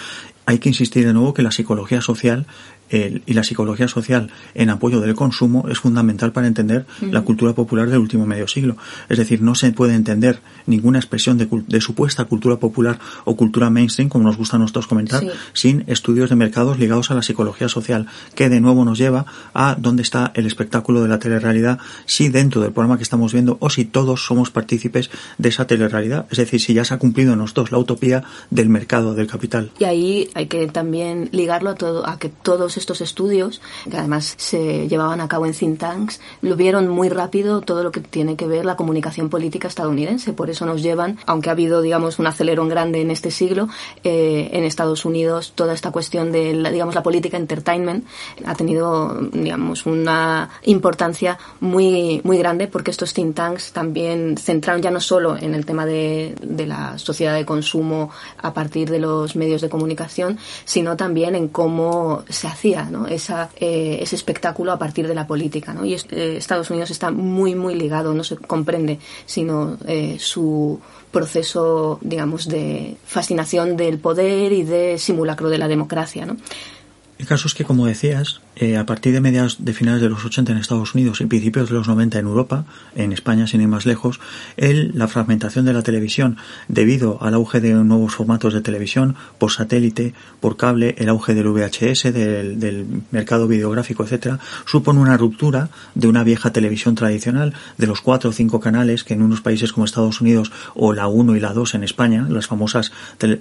hay que insistir de nuevo que la psicología social y la psicología social en apoyo del consumo es fundamental para entender la cultura popular del último medio siglo. Es decir, no se puede entender ninguna expresión de, supuesta cultura popular o cultura mainstream, como nos gusta a nosotros comentar, sin estudios de mercados ligados a la psicología social, que de nuevo nos lleva a dónde está el espectáculo de la telerrealidad, si dentro del programa que estamos viendo o si todos somos partícipes de esa telerrealidad. Es decir, si ya se ha cumplido en nosotros la utopía del mercado, del capital. Y ahí hay que también ligarlo a todo, a que todos estos estudios, que además se llevaban a cabo en think tanks, lo vieron muy rápido todo lo que tiene que ver la comunicación política estadounidense. Por eso nos llevan, aunque ha habido, digamos, un acelerón grande en este siglo, eh, en Estados Unidos toda esta cuestión de, la, digamos, la política entertainment ha tenido, digamos, una importancia muy, muy grande porque estos think tanks también centraron ya no solo en el tema de, de la sociedad de consumo a partir de los medios de comunicación, sino también en cómo se hacía Esa, eh, ese espectáculo a partir de la política. ¿no? Y eh, Estados Unidos está muy, muy ligado, no se comprende, sino eh, su proceso, digamos, de fascinación del poder y de simulacro de la democracia. ¿no? El caso es que, como decías, eh, a partir de mediados de finales de los 80 en Estados Unidos y principios de los 90 en Europa, en España sin ir más lejos, el, la fragmentación de la televisión debido al auge de nuevos formatos de televisión por satélite, por cable, el auge del VHS, del, del mercado videográfico, etcétera, supone una ruptura de una vieja televisión tradicional de los cuatro o cinco canales que en unos países como Estados Unidos o la 1 y la 2 en España, las famosas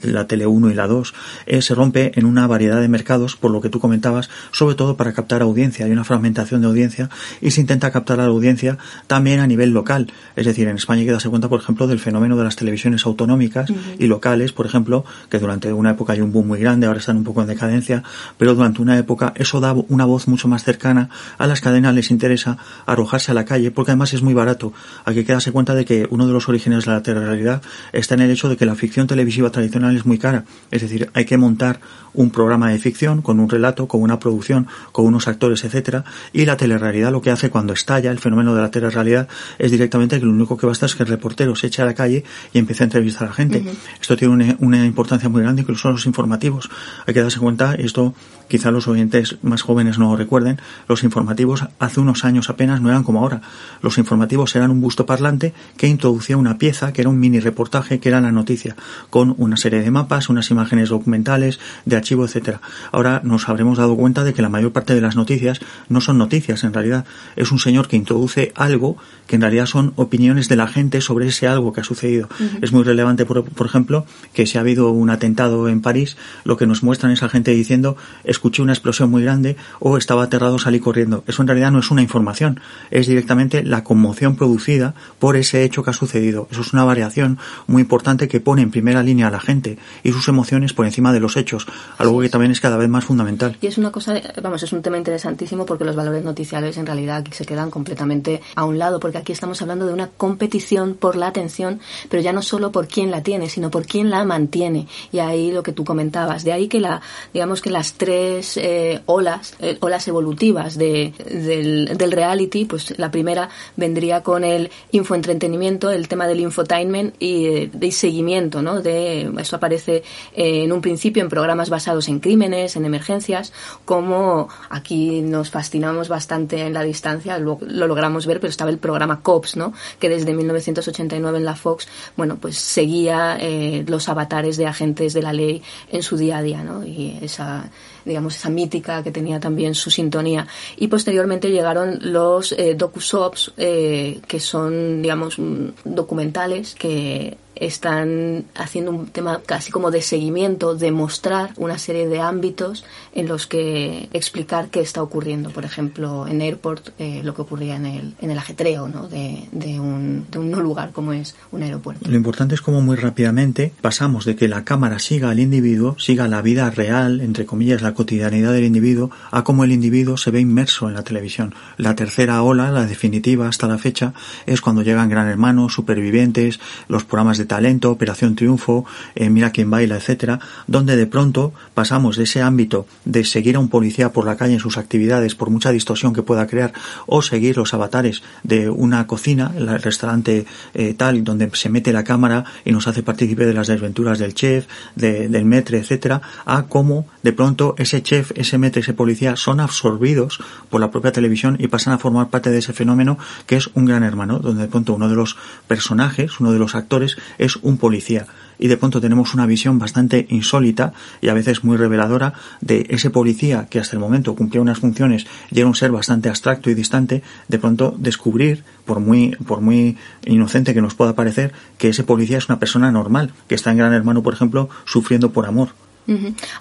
la tele 1 y la 2, eh, se rompe en una variedad de mercados, por lo que tú comentabas, sobre todo para captar audiencia, hay una fragmentación de audiencia y se intenta captar a la audiencia también a nivel local. Es decir, en España hay que darse cuenta, por ejemplo, del fenómeno de las televisiones autonómicas y locales, por ejemplo, que durante una época hay un boom muy grande, ahora están un poco en decadencia, pero durante una época eso da una voz mucho más cercana a las cadenas, les interesa arrojarse a la calle, porque además es muy barato. Hay que darse cuenta de que uno de los orígenes de la realidad está en el hecho de que la ficción televisiva tradicional es muy cara. Es decir, hay que montar un programa de ficción con un relato, con una producción, con unos actores, etcétera, y la telerrealidad lo que hace cuando estalla el fenómeno de la telerrealidad es directamente que lo único que basta es que el reportero se eche a la calle y empiece a entrevistar a la gente. Esto tiene una, una, importancia muy grande, incluso los informativos. Hay que darse cuenta, esto quizá los oyentes más jóvenes no lo recuerden, los informativos hace unos años apenas no eran como ahora. Los informativos eran un busto parlante que introducía una pieza, que era un mini reportaje, que era la noticia, con una serie de mapas, unas imágenes documentales, de archivo, etcétera. Ahora nos habremos dado cuenta de que la mayor parte de las noticias no son noticias en realidad. Es un señor que introduce algo que en realidad son opiniones de la gente sobre ese algo que ha sucedido. Es muy relevante, por, por, ejemplo, que si ha habido un atentado en París, lo que nos muestran es a gente diciendo escuché una explosión muy grande o estaba aterrado, salí corriendo. Eso en realidad no es una información, es directamente la conmoción producida por ese hecho que ha sucedido. Eso es una variación muy importante que pone en primera línea a la gente y sus emociones por encima de los hechos, algo que también es cada vez más fundamental. Y es una cosa, vamos, es un tema interesantísimo porque los valores noticiales en realidad aquí se quedan completamente a un lado, porque aquí estamos hablando de una competición por la atención, pero ya no solo por quién la tiene, sino por quién la mantiene. Y ahí lo que tú comentabas, de ahí que la, digamos que las tres eh, olas, eh, olas evolutivas de, del, reality, pues la primera vendría con el infoentretenimiento, el tema del infotainment y eh, de seguimiento, ¿no? De, esto aparece en un principio en programas basados en crímenes, en emergencias, como aquí nos fascinamos bastante en la distancia, lo, lo logramos ver, pero estaba el programa COPS, ¿no? Que desde 1989 en la Fox, bueno, pues seguía los avatares de agentes de la ley en su día a día, ¿no? Y esa digamos, esa mítica que tenía también su sintonía. Y posteriormente llegaron los eh, docu-soaps, eh, que son, digamos, mm, documentales que están haciendo un tema casi como de seguimiento, de mostrar una serie de ámbitos en los que explicar qué está ocurriendo. Por ejemplo, en Airport, eh, lo que ocurría en el, en el ajetreo ¿no? de, de, un, de un lugar como es un aeropuerto. Lo importante es como muy rápidamente pasamos de que la cámara siga al individuo, siga la vida real, entre comillas, la cotidianidad del individuo a cómo el individuo se ve inmerso en la televisión. La tercera ola, la definitiva hasta la fecha, es cuando llegan Gran Hermano, Supervivientes, los programas de talento, Operación Triunfo, eh, Mira quién baila, etcétera, donde de pronto pasamos de ese ámbito de seguir a un policía por la calle en sus actividades, por mucha distorsión que pueda crear, o seguir los avatares de una cocina, el restaurante eh, tal, donde se mete la cámara y nos hace partícipe de las desventuras del chef, de, del metre, etcétera, a cómo de pronto ese chef, ese metre, ese policía son absorbidos por la propia televisión y pasan a formar parte de ese fenómeno que es un gran hermano, donde de pronto uno de los personajes, uno de los actores es un policía y de pronto tenemos una visión bastante insólita y a veces muy reveladora de ese policía que hasta el momento cumplía unas funciones y era un ser bastante abstracto y distante, de pronto descubrir, por muy, por muy inocente que nos pueda parecer, que ese policía es una persona normal, que está en Gran Hermano, por ejemplo, sufriendo por amor.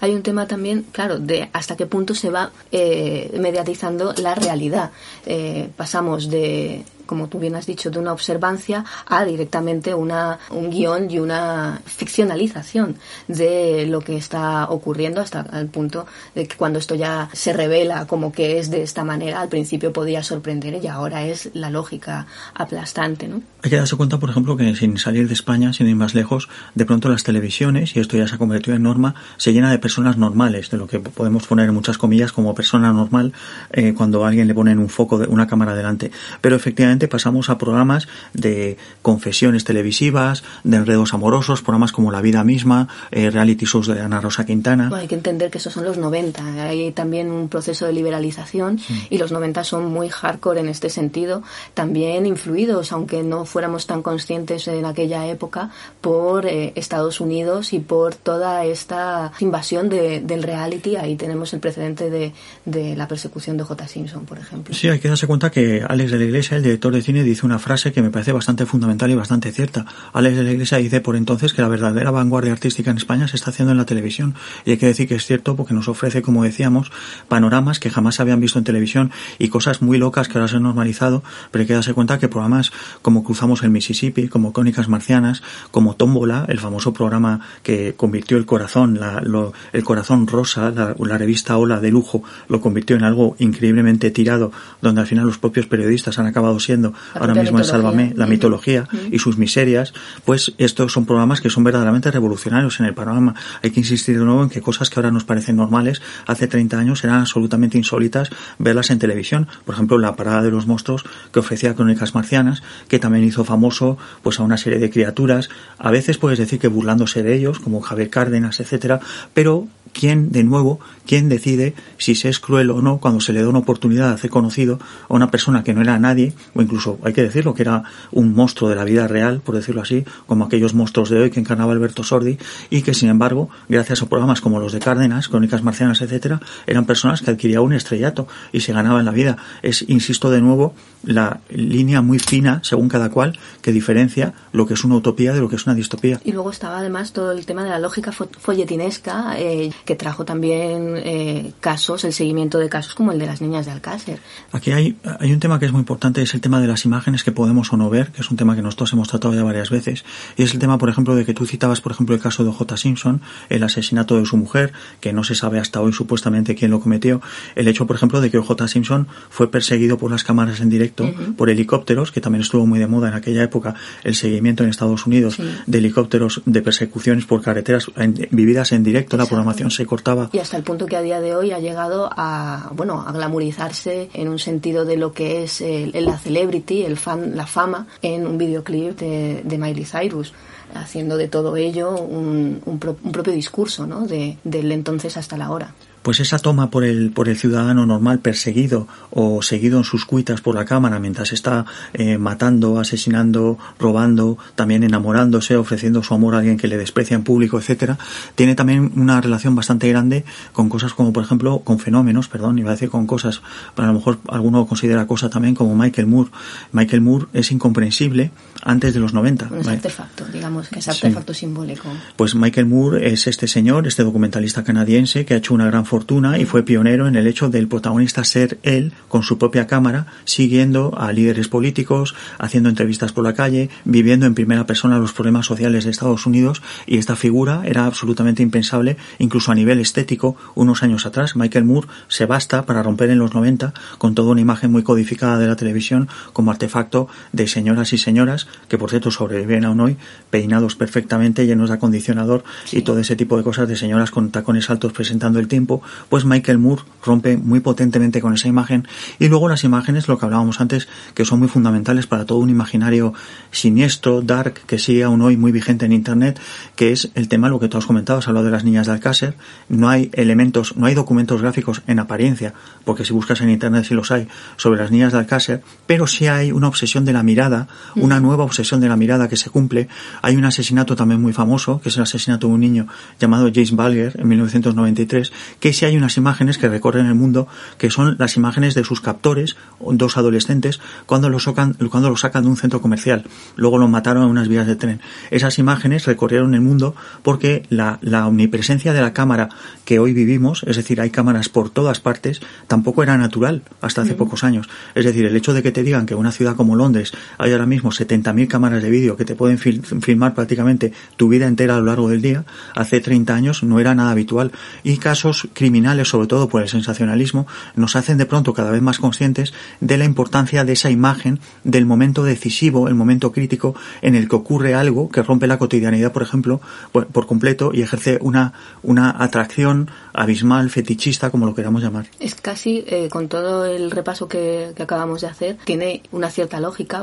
Hay un tema también, claro, de hasta qué punto se va eh, mediatizando la realidad. Eh, pasamos de como tú bien has dicho, de una observancia a directamente una, un guion y una ficcionalización de lo que está ocurriendo hasta el punto de que cuando esto ya se revela como que es de esta manera, al principio podía sorprender y ahora es la lógica aplastante. ¿no? Hay que darse cuenta, por ejemplo, que sin salir de España, sin ir más lejos, de pronto las televisiones, y esto ya se ha convertido en norma, se llena de personas normales, de lo que podemos poner en muchas comillas como persona normal eh, cuando alguien le ponen un foco, de una cámara delante. Pero efectivamente pasamos a programas de confesiones televisivas, de enredos amorosos, programas como La vida misma, eh, reality shows de Ana Rosa Quintana. hay que entender que esos son los 90. Hay también un proceso de liberalización y los 90 son muy hardcore en este sentido, también influidos, aunque no fuéramos tan conscientes en aquella época, por eh, Estados Unidos y por toda esta invasión de, del reality. Ahí tenemos el precedente de, de la persecución de J. Simpson, por ejemplo. Sí, hay que darse cuenta que Alex de la Iglesia, el director de cine dice una frase que me parece bastante fundamental y bastante cierta. Alex de la Iglesia dice por entonces que la verdadera vanguardia artística en España se está haciendo en la televisión. Y hay que decir que es cierto porque nos ofrece, como decíamos, panoramas que jamás se habían visto en televisión y cosas muy locas que ahora se han normalizado, pero hay que darse cuenta que programas como Cruzamos el Mississippi, como Crónicas Marcianas, como Tómbola, el famoso programa que convirtió el corazón, la, lo, el corazón rosa, la, la revista Ola de lujo, lo convirtió en algo increíblemente tirado, donde al final los propios periodistas han acabado siendo ahora mismo en Sálvame, la mitología y sus miserias, pues estos son programas que son verdaderamente revolucionarios en el panorama. Hay que insistir de nuevo en que cosas que ahora nos parecen normales, hace 30 años eran absolutamente insólitas verlas en televisión. Por ejemplo, la parada de los monstruos que ofrecía Crónicas Marcianas, que también hizo famoso pues a una serie de criaturas, a veces puedes decir que burlándose de ellos, como Javier Cárdenas, etcétera, pero quién, de nuevo, quién decide si se es cruel o no cuando se le da una oportunidad de hacer conocido a una persona que no era nadie, o incluso hay que decirlo que era un monstruo de la vida real, por decirlo así, como aquellos monstruos de hoy que encarnaba Alberto Sordi y que sin embargo, gracias a programas como los de Cárdenas, Crónicas Marcianas, etcétera, eran personas que adquirían un estrellato y se ganaban la vida. Es, insisto de nuevo, la línea muy fina, según cada cual, que diferencia lo que es una utopía de lo que es una distopía. Y luego estaba además todo el tema de la lógica folletinesca, eh, que trajo también eh, casos, el seguimiento de casos como el de las niñas de Alcácer. Aquí hay, hay un tema que es muy importante, es el tema de las imágenes que podemos o no ver, que es un tema que nosotros hemos tratado ya varias veces, y es el tema, por ejemplo, de que tú citabas, por ejemplo, el caso de J. Simpson, el asesinato de su mujer, que no se sabe hasta hoy supuestamente quién lo cometió, el hecho, por ejemplo, de que J. Simpson fue perseguido por las cámaras en directo, por helicópteros, que también estuvo muy de moda en aquella época, el seguimiento en Estados Unidos de helicópteros de persecuciones por carreteras vividas en directo, la programación se cortaba. Y hasta el punto que a día de hoy ha llegado a, bueno, a glamorizarse en un sentido de lo que es el, la celebrity, el fan, la fama, en un videoclip de, de Miley Cyrus haciendo de todo ello un, un, propio discurso ¿no? de, del entonces hasta la hora pues esa toma por el, por el ciudadano normal perseguido o seguido en sus cuitas por la cámara mientras está eh, matando, asesinando, robando, también enamorándose, ofreciendo su amor a alguien que le desprecia en público, etcétera, tiene también una relación bastante grande con cosas como, por ejemplo, con fenómenos, perdón, iba a decir con cosas, pero a lo mejor alguno considera cosa también como Michael Moore. Michael Moore es incomprensible antes de los 90. Es artefacto, digamos, que es artefacto simbólico. Pues Michael Moore es este señor, este documentalista canadiense que ha hecho una gran fortuna y fue pionero en el hecho del protagonista ser él con su propia cámara, siguiendo a líderes políticos, haciendo entrevistas por la calle, viviendo en primera persona los problemas sociales de Estados Unidos y esta figura era absolutamente impensable incluso a nivel estético unos años atrás. Michael Moore se basta para romper en los 90 con toda una imagen muy codificada de la televisión como artefacto de señoras y señoras que por cierto sobreviven aún hoy peinados perfectamente, llenos de acondicionador y todo ese tipo de cosas de señoras con tacones altos presentando el tiempo pues Michael Moore rompe muy potentemente con esa imagen. Y luego las imágenes, lo que hablábamos antes, que son muy fundamentales para todo un imaginario siniestro, dark, que sigue aún hoy muy vigente en Internet, que es el tema, lo que tú has comentado, has hablado de las niñas de Alcácer, no hay elementos, no hay documentos gráficos en apariencia, porque si buscas en Internet sí los hay, sobre las niñas de Alcácer, pero sí hay una obsesión de la mirada, una nueva obsesión de la mirada que se cumple. Hay un asesinato también muy famoso, que es el asesinato de un niño llamado James Balger en 1993, que si hay unas imágenes que recorren el mundo, que son las imágenes de sus captores, dos adolescentes, cuando lo, sacan, cuando lo sacan de un centro comercial. Luego lo mataron a unas vías de tren. Esas imágenes recorrieron el mundo porque la, la omnipresencia de la cámara que hoy vivimos, es decir, hay cámaras por todas partes, tampoco era natural hasta hace pocos años. Es decir, el hecho de que te digan que en una ciudad como Londres hay ahora mismo 70.000 cámaras de vídeo que te pueden filmar prácticamente tu vida entera a lo largo del día, hace 30 años no era nada habitual. Y casos criminales, sobre todo por el sensacionalismo, nos hacen de pronto cada vez más conscientes de la importancia de esa imagen, del momento decisivo, el momento crítico en el que ocurre algo que rompe la cotidianidad, por ejemplo, por, completo y ejerce una, una atracción abismal, fetichista, como lo queramos llamar. Es casi, eh, con todo el repaso que, que, acabamos de hacer, tiene una cierta lógica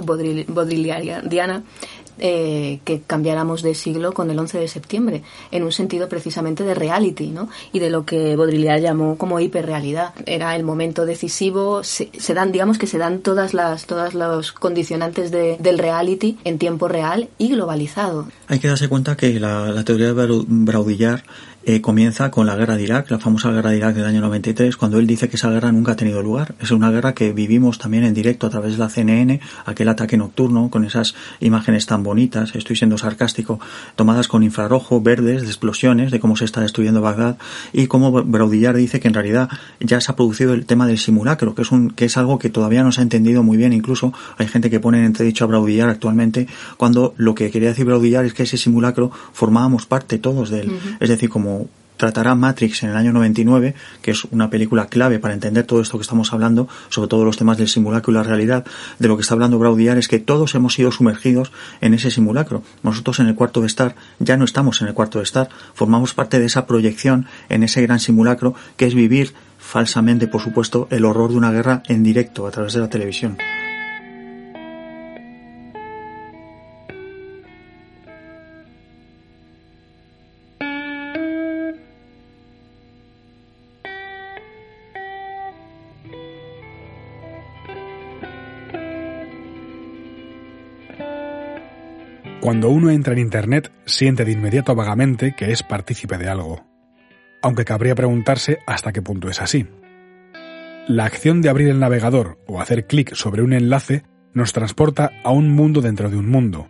Diana eh, que cambiáramos de siglo con el 11 de septiembre, en un sentido precisamente de reality, ¿no? Y de lo que Baudrillard llamó como hiperrealidad. Era el momento decisivo, se, dan, digamos que se dan todas las, todas los condicionantes de, del reality en tiempo real y globalizado. Hay que darse cuenta que la, la teoría de Baudrillard eh, comienza con la guerra de Irak, la famosa guerra de Irak del año 93, cuando él dice que esa guerra nunca ha tenido lugar. Es una guerra que vivimos también en directo a través de la CNN, aquel ataque nocturno con esas imágenes tan bonitas, estoy siendo sarcástico, tomadas con infrarrojo, verdes, de explosiones, de cómo se está destruyendo Bagdad y cómo Braudillar dice que en realidad ya se ha producido el tema del simulacro, que es, un, que es algo que todavía no se ha entendido muy bien. Incluso hay gente que pone en entredicho a Braudillar actualmente cuando lo que quería decir Braudillar es que ese simulacro formábamos parte todos de él. Es decir, como tratará Matrix en el año 99, que es una película clave para entender todo esto que estamos hablando, sobre todo los temas del simulacro y la realidad, de lo que está hablando Braudiar es que todos hemos sido sumergidos en ese simulacro. Nosotros en el cuarto de estar ya no estamos en el cuarto de estar, formamos parte de esa proyección en ese gran simulacro que es vivir falsamente, por supuesto, el horror de una guerra en directo a través de la televisión. Cuando uno entra en Internet, siente de inmediato vagamente que es partícipe de algo, aunque cabría preguntarse hasta qué punto es así. La acción de abrir el navegador o hacer clic sobre un enlace nos transporta a un mundo dentro de un mundo,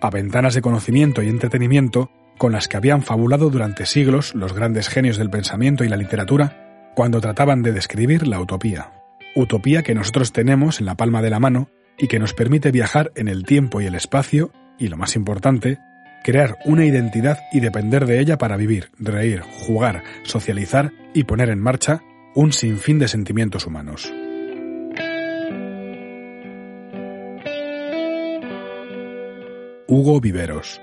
a ventanas de conocimiento y entretenimiento con las que habían fabulado durante siglos los grandes genios del pensamiento y la literatura cuando trataban de describir la utopía. Utopía que nosotros tenemos en la palma de la mano y que nos permite viajar en el tiempo y el espacio y, lo más importante, crear una identidad y depender de ella para vivir, reír, jugar, socializar y poner en marcha un sinfín de sentimientos humanos. Hugo Viveros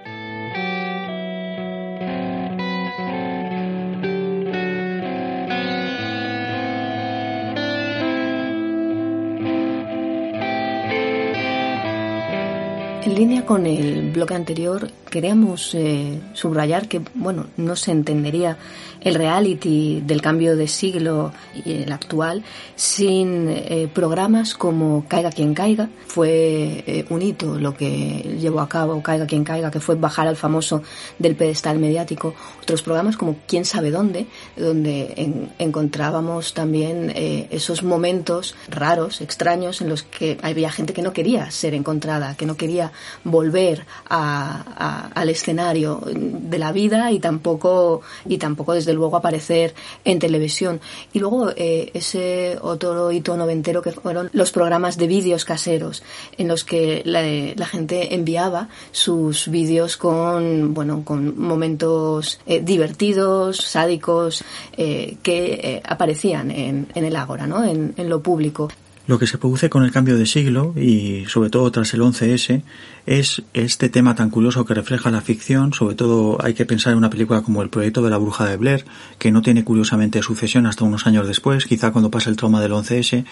En línea con el bloque anterior, queríamos eh, subrayar que, bueno, no se entendería el reality del cambio de siglo y el actual sin eh, programas como Caiga quien caiga. Fue eh, un hito lo que llevó a cabo Caiga quien caiga, que fue bajar al famoso del pedestal mediático. Otros programas como Quién sabe dónde, donde encontrábamos también esos momentos raros, extraños, en los que había gente que no quería ser encontrada, que no quería volver al escenario de la vida y tampoco, y tampoco desde luego aparecer en televisión. Y luego eh, ese otro hito noventero que fueron los programas de vídeos caseros, en los que la, gente enviaba sus vídeos con, bueno, con momentos eh, divertidos, sádicos, eh, que aparecían en, el ágora, ¿no? en lo público. Lo que se produce con el cambio de siglo y sobre todo tras el 11S es este tema tan curioso que refleja la ficción, sobre todo hay que pensar en una película como El proyecto de la bruja de Blair, que no tiene curiosamente sucesión hasta unos años después, quizá cuando pasa el trauma del 11S,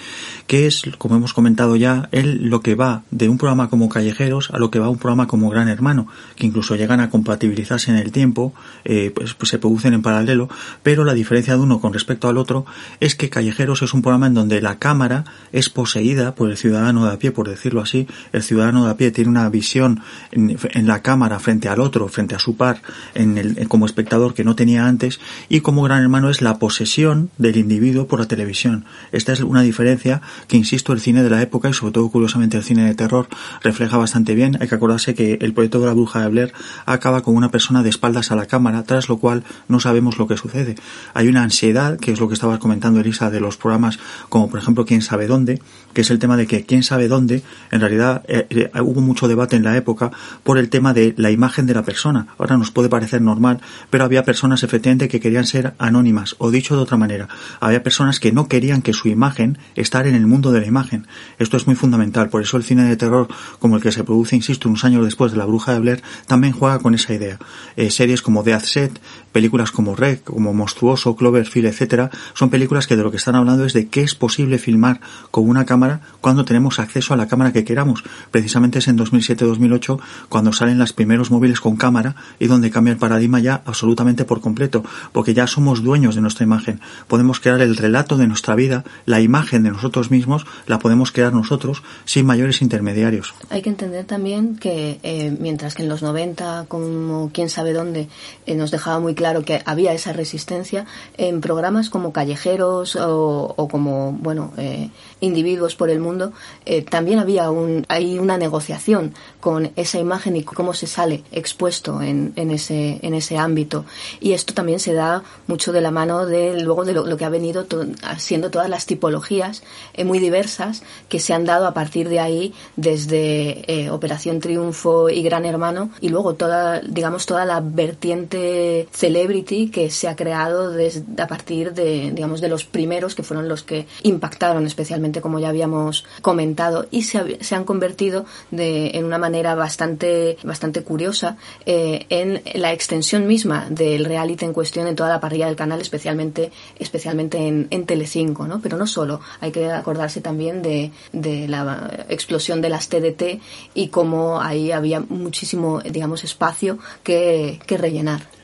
que es, como hemos comentado ya, él lo que va de un programa como Callejeros a lo que va un programa como Gran Hermano, que incluso llegan a compatibilizarse en el tiempo, eh, pues, pues se producen en paralelo, pero la diferencia de uno con respecto al otro es que Callejeros es un programa en donde la cámara es poseída por el ciudadano de a pie, por decirlo así. El ciudadano de a pie tiene una visión en, la cámara frente al otro, frente a su par, en el, como espectador que no tenía antes, y como gran hermano es la posesión del individuo por la televisión. Esta es una diferencia que, insisto, el cine de la época y sobre todo curiosamente el cine de terror refleja bastante bien. Hay que acordarse que el proyecto de la bruja de Blair acaba con una persona de espaldas a la cámara, tras lo cual no sabemos lo que sucede. Hay una ansiedad, que es lo que estabas comentando Elisa, de los programas como por ejemplo quién sabe dónde, que es el tema de que quién sabe dónde, en realidad eh, eh, hubo mucho debate en la época por el tema de la imagen de la persona. Ahora nos puede parecer normal, pero había personas efectivamente que querían ser anónimas, o dicho de otra manera, había personas que no querían que su imagen estar en el mundo de la imagen. Esto es muy fundamental, por eso el cine de terror, como el que se produce, insisto, unos años después de La Bruja de Blair, también juega con esa idea. Eh, series como Death Set, películas como Red, como Monstruoso, Cloverfield, etcétera, son películas que de lo que están hablando es de qué es posible filmar con una cámara cuando tenemos acceso a la cámara que queramos. Precisamente es en 2007-2008 cuando salen los primeros móviles con cámara y donde cambia el paradigma ya absolutamente por completo, porque ya somos dueños de nuestra imagen. Podemos crear el relato de nuestra vida, la imagen de nosotros mismos, la podemos crear nosotros sin mayores intermediarios. Hay que entender también que eh, mientras que en los 90, como quién sabe dónde, eh, nos dejaba muy claro que había esa resistencia, en programas como Callejeros o, como, bueno, eh, individuos por el mundo, eh, también había un, hay una negociación con esa imagen y cómo se sale expuesto en, en, ese, en ese ámbito. Y esto también se da mucho de la mano de luego de lo, que ha venido siendo todas las tipologías eh, muy diversas que se han dado a partir de ahí desde eh, Operación Triunfo y Gran Hermano y luego toda, digamos, toda la vertiente celebrity que se ha creado desde, a partir de, digamos, de los primeros que fueron los que impactaron especialmente como ya habíamos comentado, y se, han convertido de, en una manera bastante, bastante curiosa eh, en la extensión misma del reality en cuestión en toda la parrilla del canal, especialmente, especialmente en, en Telecinco, ¿no? Pero no solo, hay que acordarse también de, de la explosión de las TDT y cómo ahí había muchísimo, digamos, espacio que, que rellenar.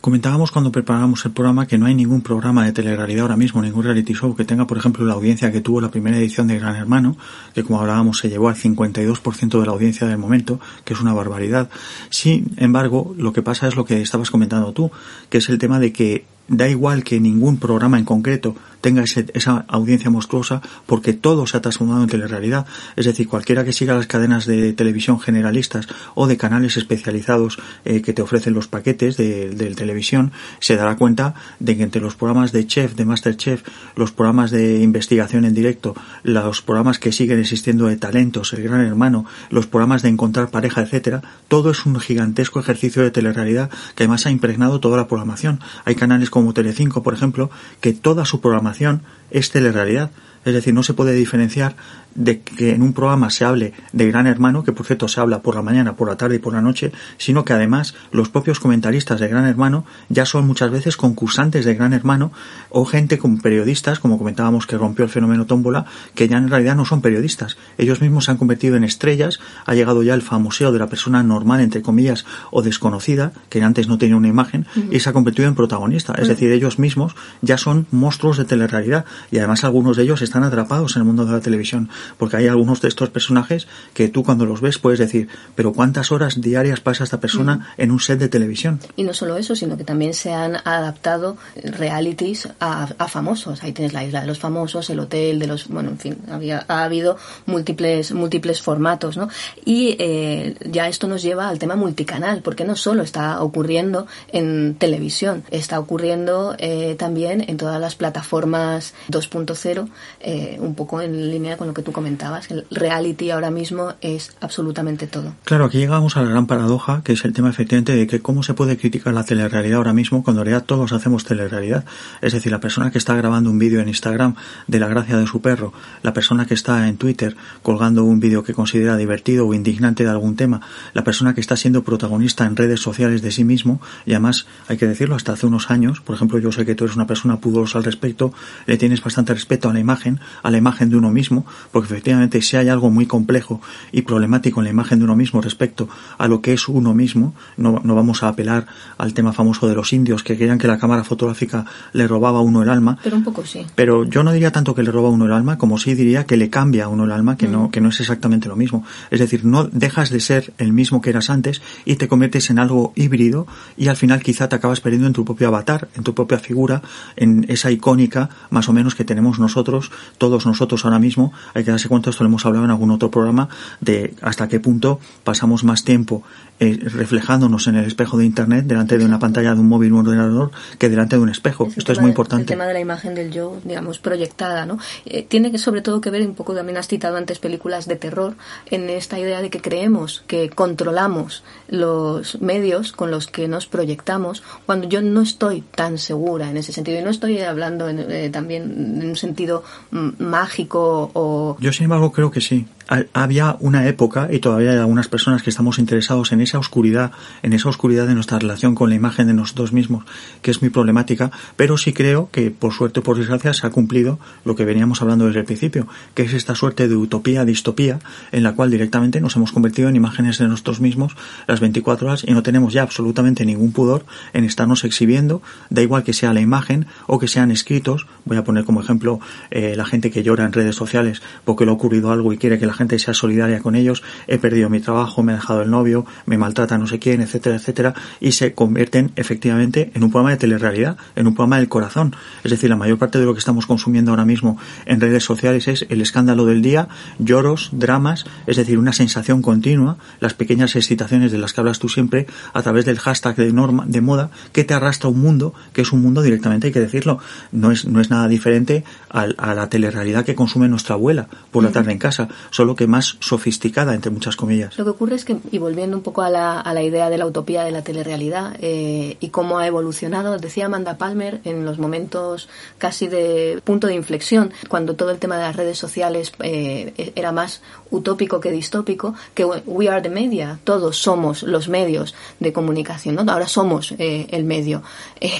Comentábamos cuando preparábamos el programa que no hay ningún programa de telerrealidad ahora mismo, ningún reality show que tenga, por ejemplo, la audiencia que tuvo la primera edición de Gran Hermano, que como hablábamos se llevó al 52% de la audiencia del momento, que es una barbaridad. Sin embargo, lo que pasa es lo que estabas comentando tú, que es el tema de que da igual que ningún programa en concreto tenga esa audiencia monstruosa porque todo se ha transformado en telerrealidad. Es decir, cualquiera que siga las cadenas de televisión generalistas o de canales especializados eh, que te ofrecen los paquetes de, televisión se dará cuenta de que entre los programas de chef, de Masterchef, los programas de investigación en directo, los programas que siguen existiendo de talentos, el gran hermano, los programas de encontrar pareja, etcétera, todo es un gigantesco ejercicio de telerrealidad que además ha impregnado toda la programación. Hay canales como Telecinco, por ejemplo, que toda su programación es telerrealidad. Es decir, no se puede diferenciar de que en un programa se hable de Gran Hermano, que por cierto se habla por la mañana, por la tarde y por la noche, sino que además los propios comentaristas de Gran Hermano ya son muchas veces concursantes de Gran Hermano o gente como periodistas, como comentábamos que rompió el fenómeno tómbola, que ya en realidad no son periodistas. Ellos mismos se han convertido en estrellas, ha llegado ya el famoseo de la persona normal, entre comillas, o desconocida, que antes no tenía una imagen, y se ha convertido en protagonista. Es decir, ellos mismos ya son monstruos de telerrealidad y además algunos de ellos están atrapados en el mundo de la televisión porque hay algunos de estos personajes que tú cuando los ves puedes decir, pero ¿cuántas horas diarias pasa esta persona en un set de televisión? Y no solo eso, sino que también se han adaptado realities a, famosos. Ahí tienes la isla de los famosos, el hotel de los, bueno, en fin, había, ha habido múltiples, múltiples formatos, ¿no? Y eh, ya esto nos lleva al tema multicanal, porque no solo está ocurriendo en televisión, está ocurriendo eh, también en todas las plataformas 2.0, eh, un poco en línea con lo que tú comentabas, el reality ahora mismo es absolutamente todo. Claro, aquí llegamos a la gran paradoja, que es el tema efectivamente de que cómo se puede criticar la telerrealidad ahora mismo cuando en realidad todos hacemos telerrealidad. Es decir, la persona que está grabando un vídeo en Instagram de la gracia de su perro, la persona que está en Twitter colgando un vídeo que considera divertido o indignante de algún tema, la persona que está siendo protagonista en redes sociales de sí mismo, y además hay que decirlo, hasta hace unos años, por ejemplo, yo sé que tú eres una persona pudorosa al respecto, le tienes bastante respeto a la imagen, a la imagen de uno mismo, porque efectivamente si hay algo muy complejo y problemático en la imagen de uno mismo respecto a lo que es uno mismo, no, no vamos a apelar al tema famoso de los indios que creían que la cámara fotográfica le robaba a uno el alma. Pero un poco sí. Pero yo no diría tanto que le roba a uno el alma, como sí diría que le cambia a uno el alma, que, no, mm. que no es exactamente lo mismo. Es decir, no dejas de ser el mismo que eras antes y te conviertes en algo híbrido y al final quizá te acabas perdiendo en tu propio avatar, en tu propia figura, en esa icónica más o menos que tenemos nosotros, todos nosotros ahora mismo. Hay que darse cuenta, esto lo hemos hablado en algún otro programa, de hasta qué punto pasamos más tiempo eh, reflejándonos en el espejo de Internet delante de una pantalla de un móvil o un ordenador que delante de un espejo. Esto es muy importante. El tema de la imagen del yo, digamos, proyectada, ¿no? Eh, tiene que sobre todo que ver un poco, también has citado antes películas de terror, en esta idea de que creemos que controlamos los medios con los que nos proyectamos, cuando yo no estoy tan segura en ese sentido. Y no estoy hablando eh, también en un sentido mm, mágico o... Yo, sin embargo, creo que sí había una época, y todavía hay algunas personas que estamos interesados en esa oscuridad, en esa oscuridad de nuestra relación con la imagen de nosotros mismos, que es muy problemática, pero sí creo que por suerte o por desgracia se ha cumplido lo que veníamos hablando desde el principio, que es esta suerte de utopía, distopía, en la cual directamente nos hemos convertido en imágenes de nosotros mismos las 24 horas y no tenemos ya absolutamente ningún pudor en estarnos exhibiendo, da igual que sea la imagen o que sean escritos, voy a poner como ejemplo eh, la gente que llora en redes sociales porque le ha ocurrido algo y quiere que la gente sea solidaria con ellos, he perdido mi trabajo, me ha dejado el novio, me maltrata no sé quién, etcétera, etcétera, y se convierten efectivamente en un programa de telerrealidad, en un programa del corazón. Es decir, la mayor parte de lo que estamos consumiendo ahora mismo en redes sociales es el escándalo del día, lloros, dramas, es decir, una sensación continua, las pequeñas excitaciones de las que hablas tú siempre a través del hashtag de norma, de moda, que te arrastra un mundo, que es un mundo directamente, hay que decirlo, no es, no es nada diferente a, a la telerrealidad que consume nuestra abuela por la tarde en casa, solo que más sofisticada, entre muchas comillas. Lo que ocurre es que, y volviendo un poco a la, a la idea de la utopía de la telerrealidad eh, y cómo ha evolucionado, decía Amanda Palmer en los momentos casi de punto de inflexión, cuando todo el tema de las redes sociales eh, era más utópico que distópico, que we are the media, todos somos los medios de comunicación, ¿no? ahora somos eh, el medio.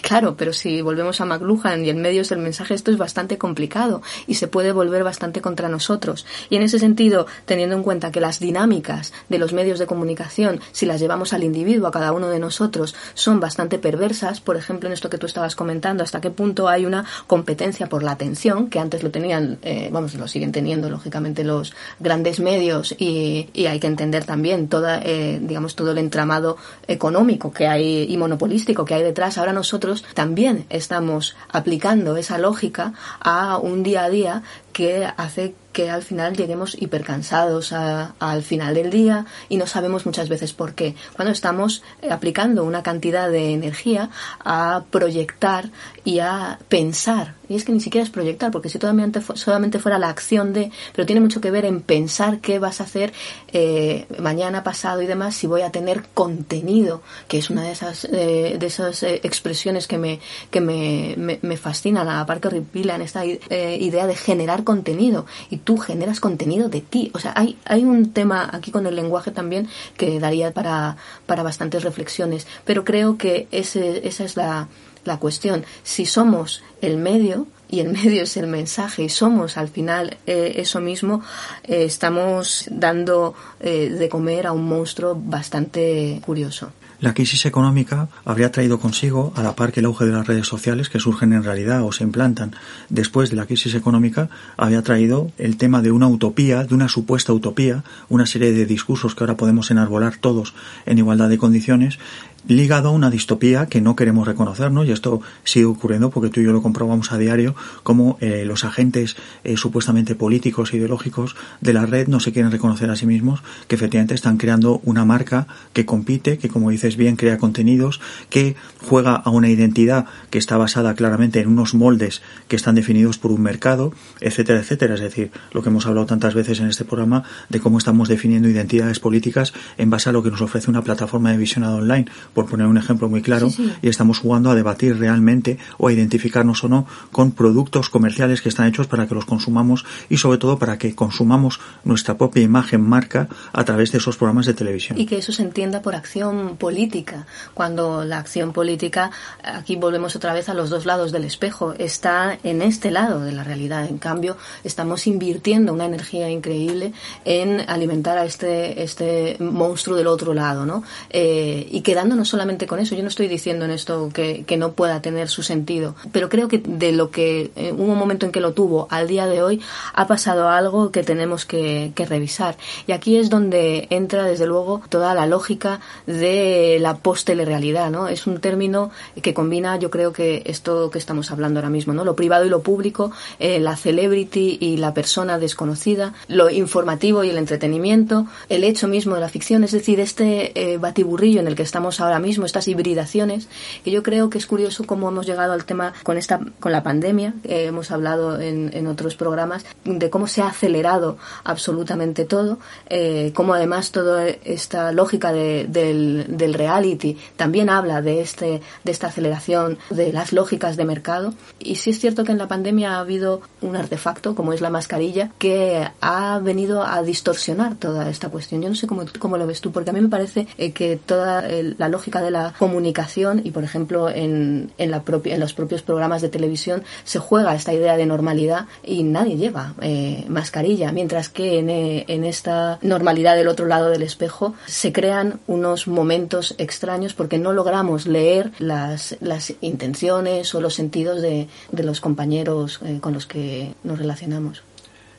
claro, pero si volvemos a McLuhan y el medio es el mensaje, esto es bastante complicado y se puede volver bastante contra nosotros. Y en ese sentido, teniendo en cuenta que las dinámicas de los medios de comunicación, si las llevamos al individuo, a cada uno de nosotros, son bastante perversas. Por ejemplo, en esto que tú estabas comentando, hasta qué punto hay una competencia por la atención, que antes lo tenían, eh, vamos, lo siguen teniendo, lógicamente, los grandes medios y, hay que entender también toda, eh, digamos, todo el entramado económico que hay y monopolístico que hay detrás. Ahora nosotros también estamos aplicando esa lógica a un día a día que hace que al final lleguemos hipercansados al final del día y no sabemos muchas veces por qué. Cuando estamos eh, aplicando una cantidad de energía a proyectar y a pensar, y es que ni siquiera es proyectar, porque si solamente, solamente fuera la acción de, pero tiene mucho que ver en pensar qué vas a hacer eh, mañana, pasado y demás, si voy a tener contenido, que es una de esas, eh, de esas expresiones que me, que me, me, fascinan, aparte horrible en esta idea de generar contenido. Y tú generas contenido de ti. O sea, hay, hay un tema aquí con el lenguaje también que daría para, para bastantes reflexiones, pero creo que ese, esa es la, la cuestión. Si somos el medio, y el *laughs* medio es el mensaje y somos al final eh, eso mismo, eh, estamos dando eh, de comer a un monstruo bastante curioso. La crisis económica habría traído consigo, a la par que el auge de las redes sociales que surgen en realidad o se implantan después de la crisis económica, había traído el tema de una utopía, de una supuesta utopía, una serie de discursos que ahora podemos enarbolar todos en igualdad de condiciones, ligado a una distopía que no queremos reconocernos y esto sigue ocurriendo porque tú y yo lo comprobamos a diario como eh, los agentes eh, supuestamente políticos ideológicos de la red no se quieren reconocer a sí mismos que efectivamente están creando una marca que compite que como dices bien crea contenidos que juega a una identidad que está basada claramente en unos moldes que están definidos por un mercado etcétera etcétera. Es decir lo que hemos hablado tantas veces en este programa de cómo estamos definiendo identidades políticas en base a lo que nos ofrece una plataforma de visionado online por poner un ejemplo muy claro, y estamos jugando a debatir realmente o a identificarnos o no con productos comerciales que están hechos para que los consumamos y sobre todo para que consumamos nuestra propia imagen marca a través de esos programas de televisión. Y que eso se entienda por acción política, cuando la acción política, aquí volvemos otra vez a los dos lados del espejo, está en este lado de la realidad. En cambio, estamos invirtiendo una energía increíble en alimentar a este, este monstruo del otro lado, ¿no? Eh, y quedándonos no solamente con eso. Yo no estoy diciendo en esto que, no pueda tener su sentido, pero creo que de lo que eh, hubo un momento en que lo tuvo al día de hoy ha pasado algo que tenemos que, revisar. Y aquí es donde entra, desde luego, toda la lógica de la post-telerrealidad, ¿no? Es un término que combina, yo creo que esto que estamos hablando ahora mismo, ¿no? Lo privado y lo público, eh, la celebrity y la persona desconocida, lo informativo y el entretenimiento, el hecho mismo de la ficción, es decir, este eh, batiburrillo en el que estamos ahora ahora mismo, estas hibridaciones, que yo creo que es curioso cómo hemos llegado al tema con esta con la pandemia, hemos hablado en, en, otros programas, de cómo se ha acelerado absolutamente todo, eh, cómo además toda esta lógica de, del, del reality también habla de, este, de esta aceleración de las lógicas de mercado. Y sí es cierto que en la pandemia ha habido un artefacto, como es la mascarilla, que ha venido a distorsionar toda esta cuestión. Yo no sé cómo, cómo lo ves tú, porque a mí me parece eh, que toda la lógica lógica de la comunicación y, por ejemplo, en, en, la propia, en los propios programas de televisión se juega esta idea de normalidad y nadie lleva eh, mascarilla, mientras que en, eh, en esta normalidad del otro lado del espejo se crean unos momentos extraños porque no logramos leer las, las intenciones o los sentidos de, de los compañeros eh, con los que nos relacionamos.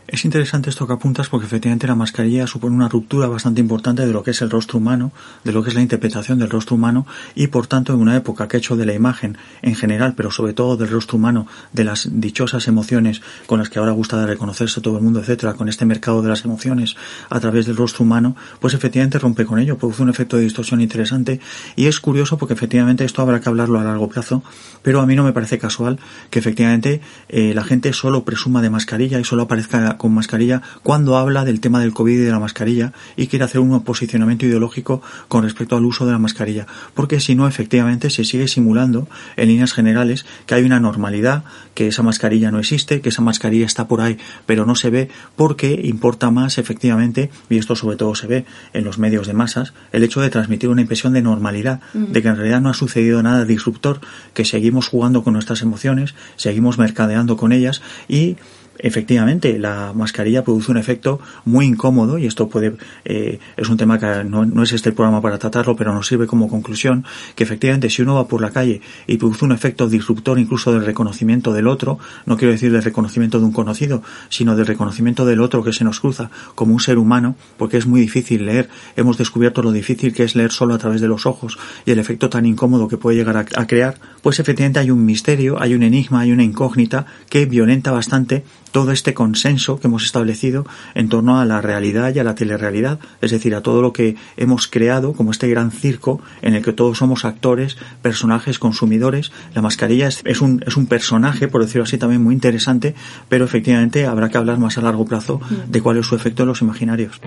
Es interesante esto que apuntas porque efectivamente la mascarilla supone una ruptura bastante importante de lo que es el rostro humano, de lo que es la interpretación del rostro humano y por tanto en una época que ha hecho de la imagen en general, pero sobre todo del rostro humano, de las dichosas emociones con las que ahora gusta de reconocerse todo el mundo, etcétera, con este mercado de las emociones a través del rostro humano, pues efectivamente rompe con ello, produce un efecto de distorsión interesante. Y es curioso porque efectivamente esto habrá que hablarlo a largo plazo, pero a mí no me parece casual que efectivamente eh, la gente solo presuma de mascarilla y solo aparezca con mascarilla cuando habla del tema del COVID y de la mascarilla y quiere hacer un posicionamiento ideológico con respecto al uso de la mascarilla. Porque si no, efectivamente, se sigue simulando en líneas generales que hay una normalidad, que esa mascarilla no existe, que esa mascarilla está por ahí, pero no se ve porque importa más, efectivamente, y esto sobre todo se ve en los medios de masas, el hecho de transmitir una impresión de normalidad, de que en realidad no ha sucedido nada disruptor, que seguimos jugando con nuestras emociones, seguimos mercadeando con ellas y efectivamente la mascarilla produce un efecto muy incómodo y esto puede eh, es un tema que no, no, es este el programa para tratarlo pero nos sirve como conclusión que efectivamente si uno va por la calle y produce un efecto disruptor incluso del reconocimiento del otro no quiero decir del reconocimiento de un conocido sino del reconocimiento del otro que se nos cruza como un ser humano porque es muy difícil leer. Hemos descubierto lo difícil que es leer solo a través de los ojos y el efecto tan incómodo que puede llegar a, a crear. Pues efectivamente hay un misterio hay un enigma hay una incógnita que violenta bastante todo este consenso que hemos establecido en torno a la realidad y a la telerrealidad, es decir, a todo lo que hemos creado como este gran circo en el que todos somos actores, personajes, consumidores. La mascarilla es, un, es un personaje, por decirlo así, también muy interesante, pero efectivamente habrá que hablar más a largo plazo de cuál es su efecto en los imaginarios.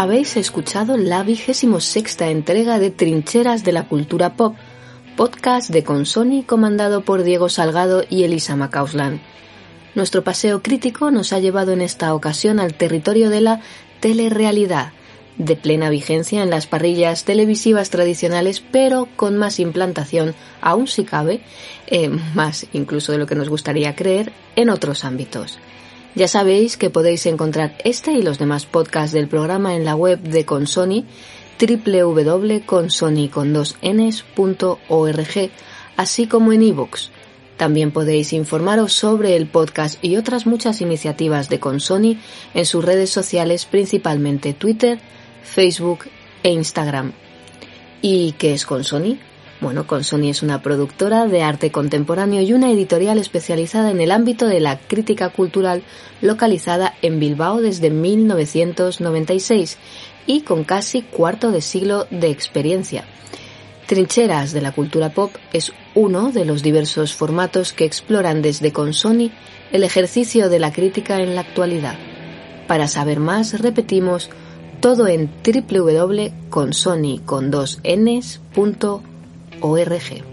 Habéis escuchado la vigésimo sexta entrega de Trincheras de la Cultura Pop, podcast de Consoni comandado por Diego Salgado y Elisa Macauslan. Nuestro paseo crítico nos ha llevado en esta ocasión al territorio de la telerrealidad, de plena vigencia en las parrillas televisivas tradicionales, pero con más implantación, aún si cabe, eh, más incluso de lo que nos gustaría creer, en otros ámbitos. Ya sabéis que podéis encontrar este y los demás podcasts del programa en la web de Consoni www.consoni.org, así como en iVoox. También podéis informaros sobre el podcast y otras muchas iniciativas de Consoni en sus redes sociales, principalmente Twitter, Facebook e Instagram. ¿Y qué es Consoni? Bueno, Consoni es una productora de arte contemporáneo y una editorial especializada en el ámbito de la crítica cultural localizada en Bilbao desde 1996 y con casi cuarto de siglo de experiencia. Trincheras de la cultura pop es uno de los diversos formatos que exploran desde Consoni el ejercicio de la crítica en la actualidad. Para saber más, repetimos todo en www.consoni.org.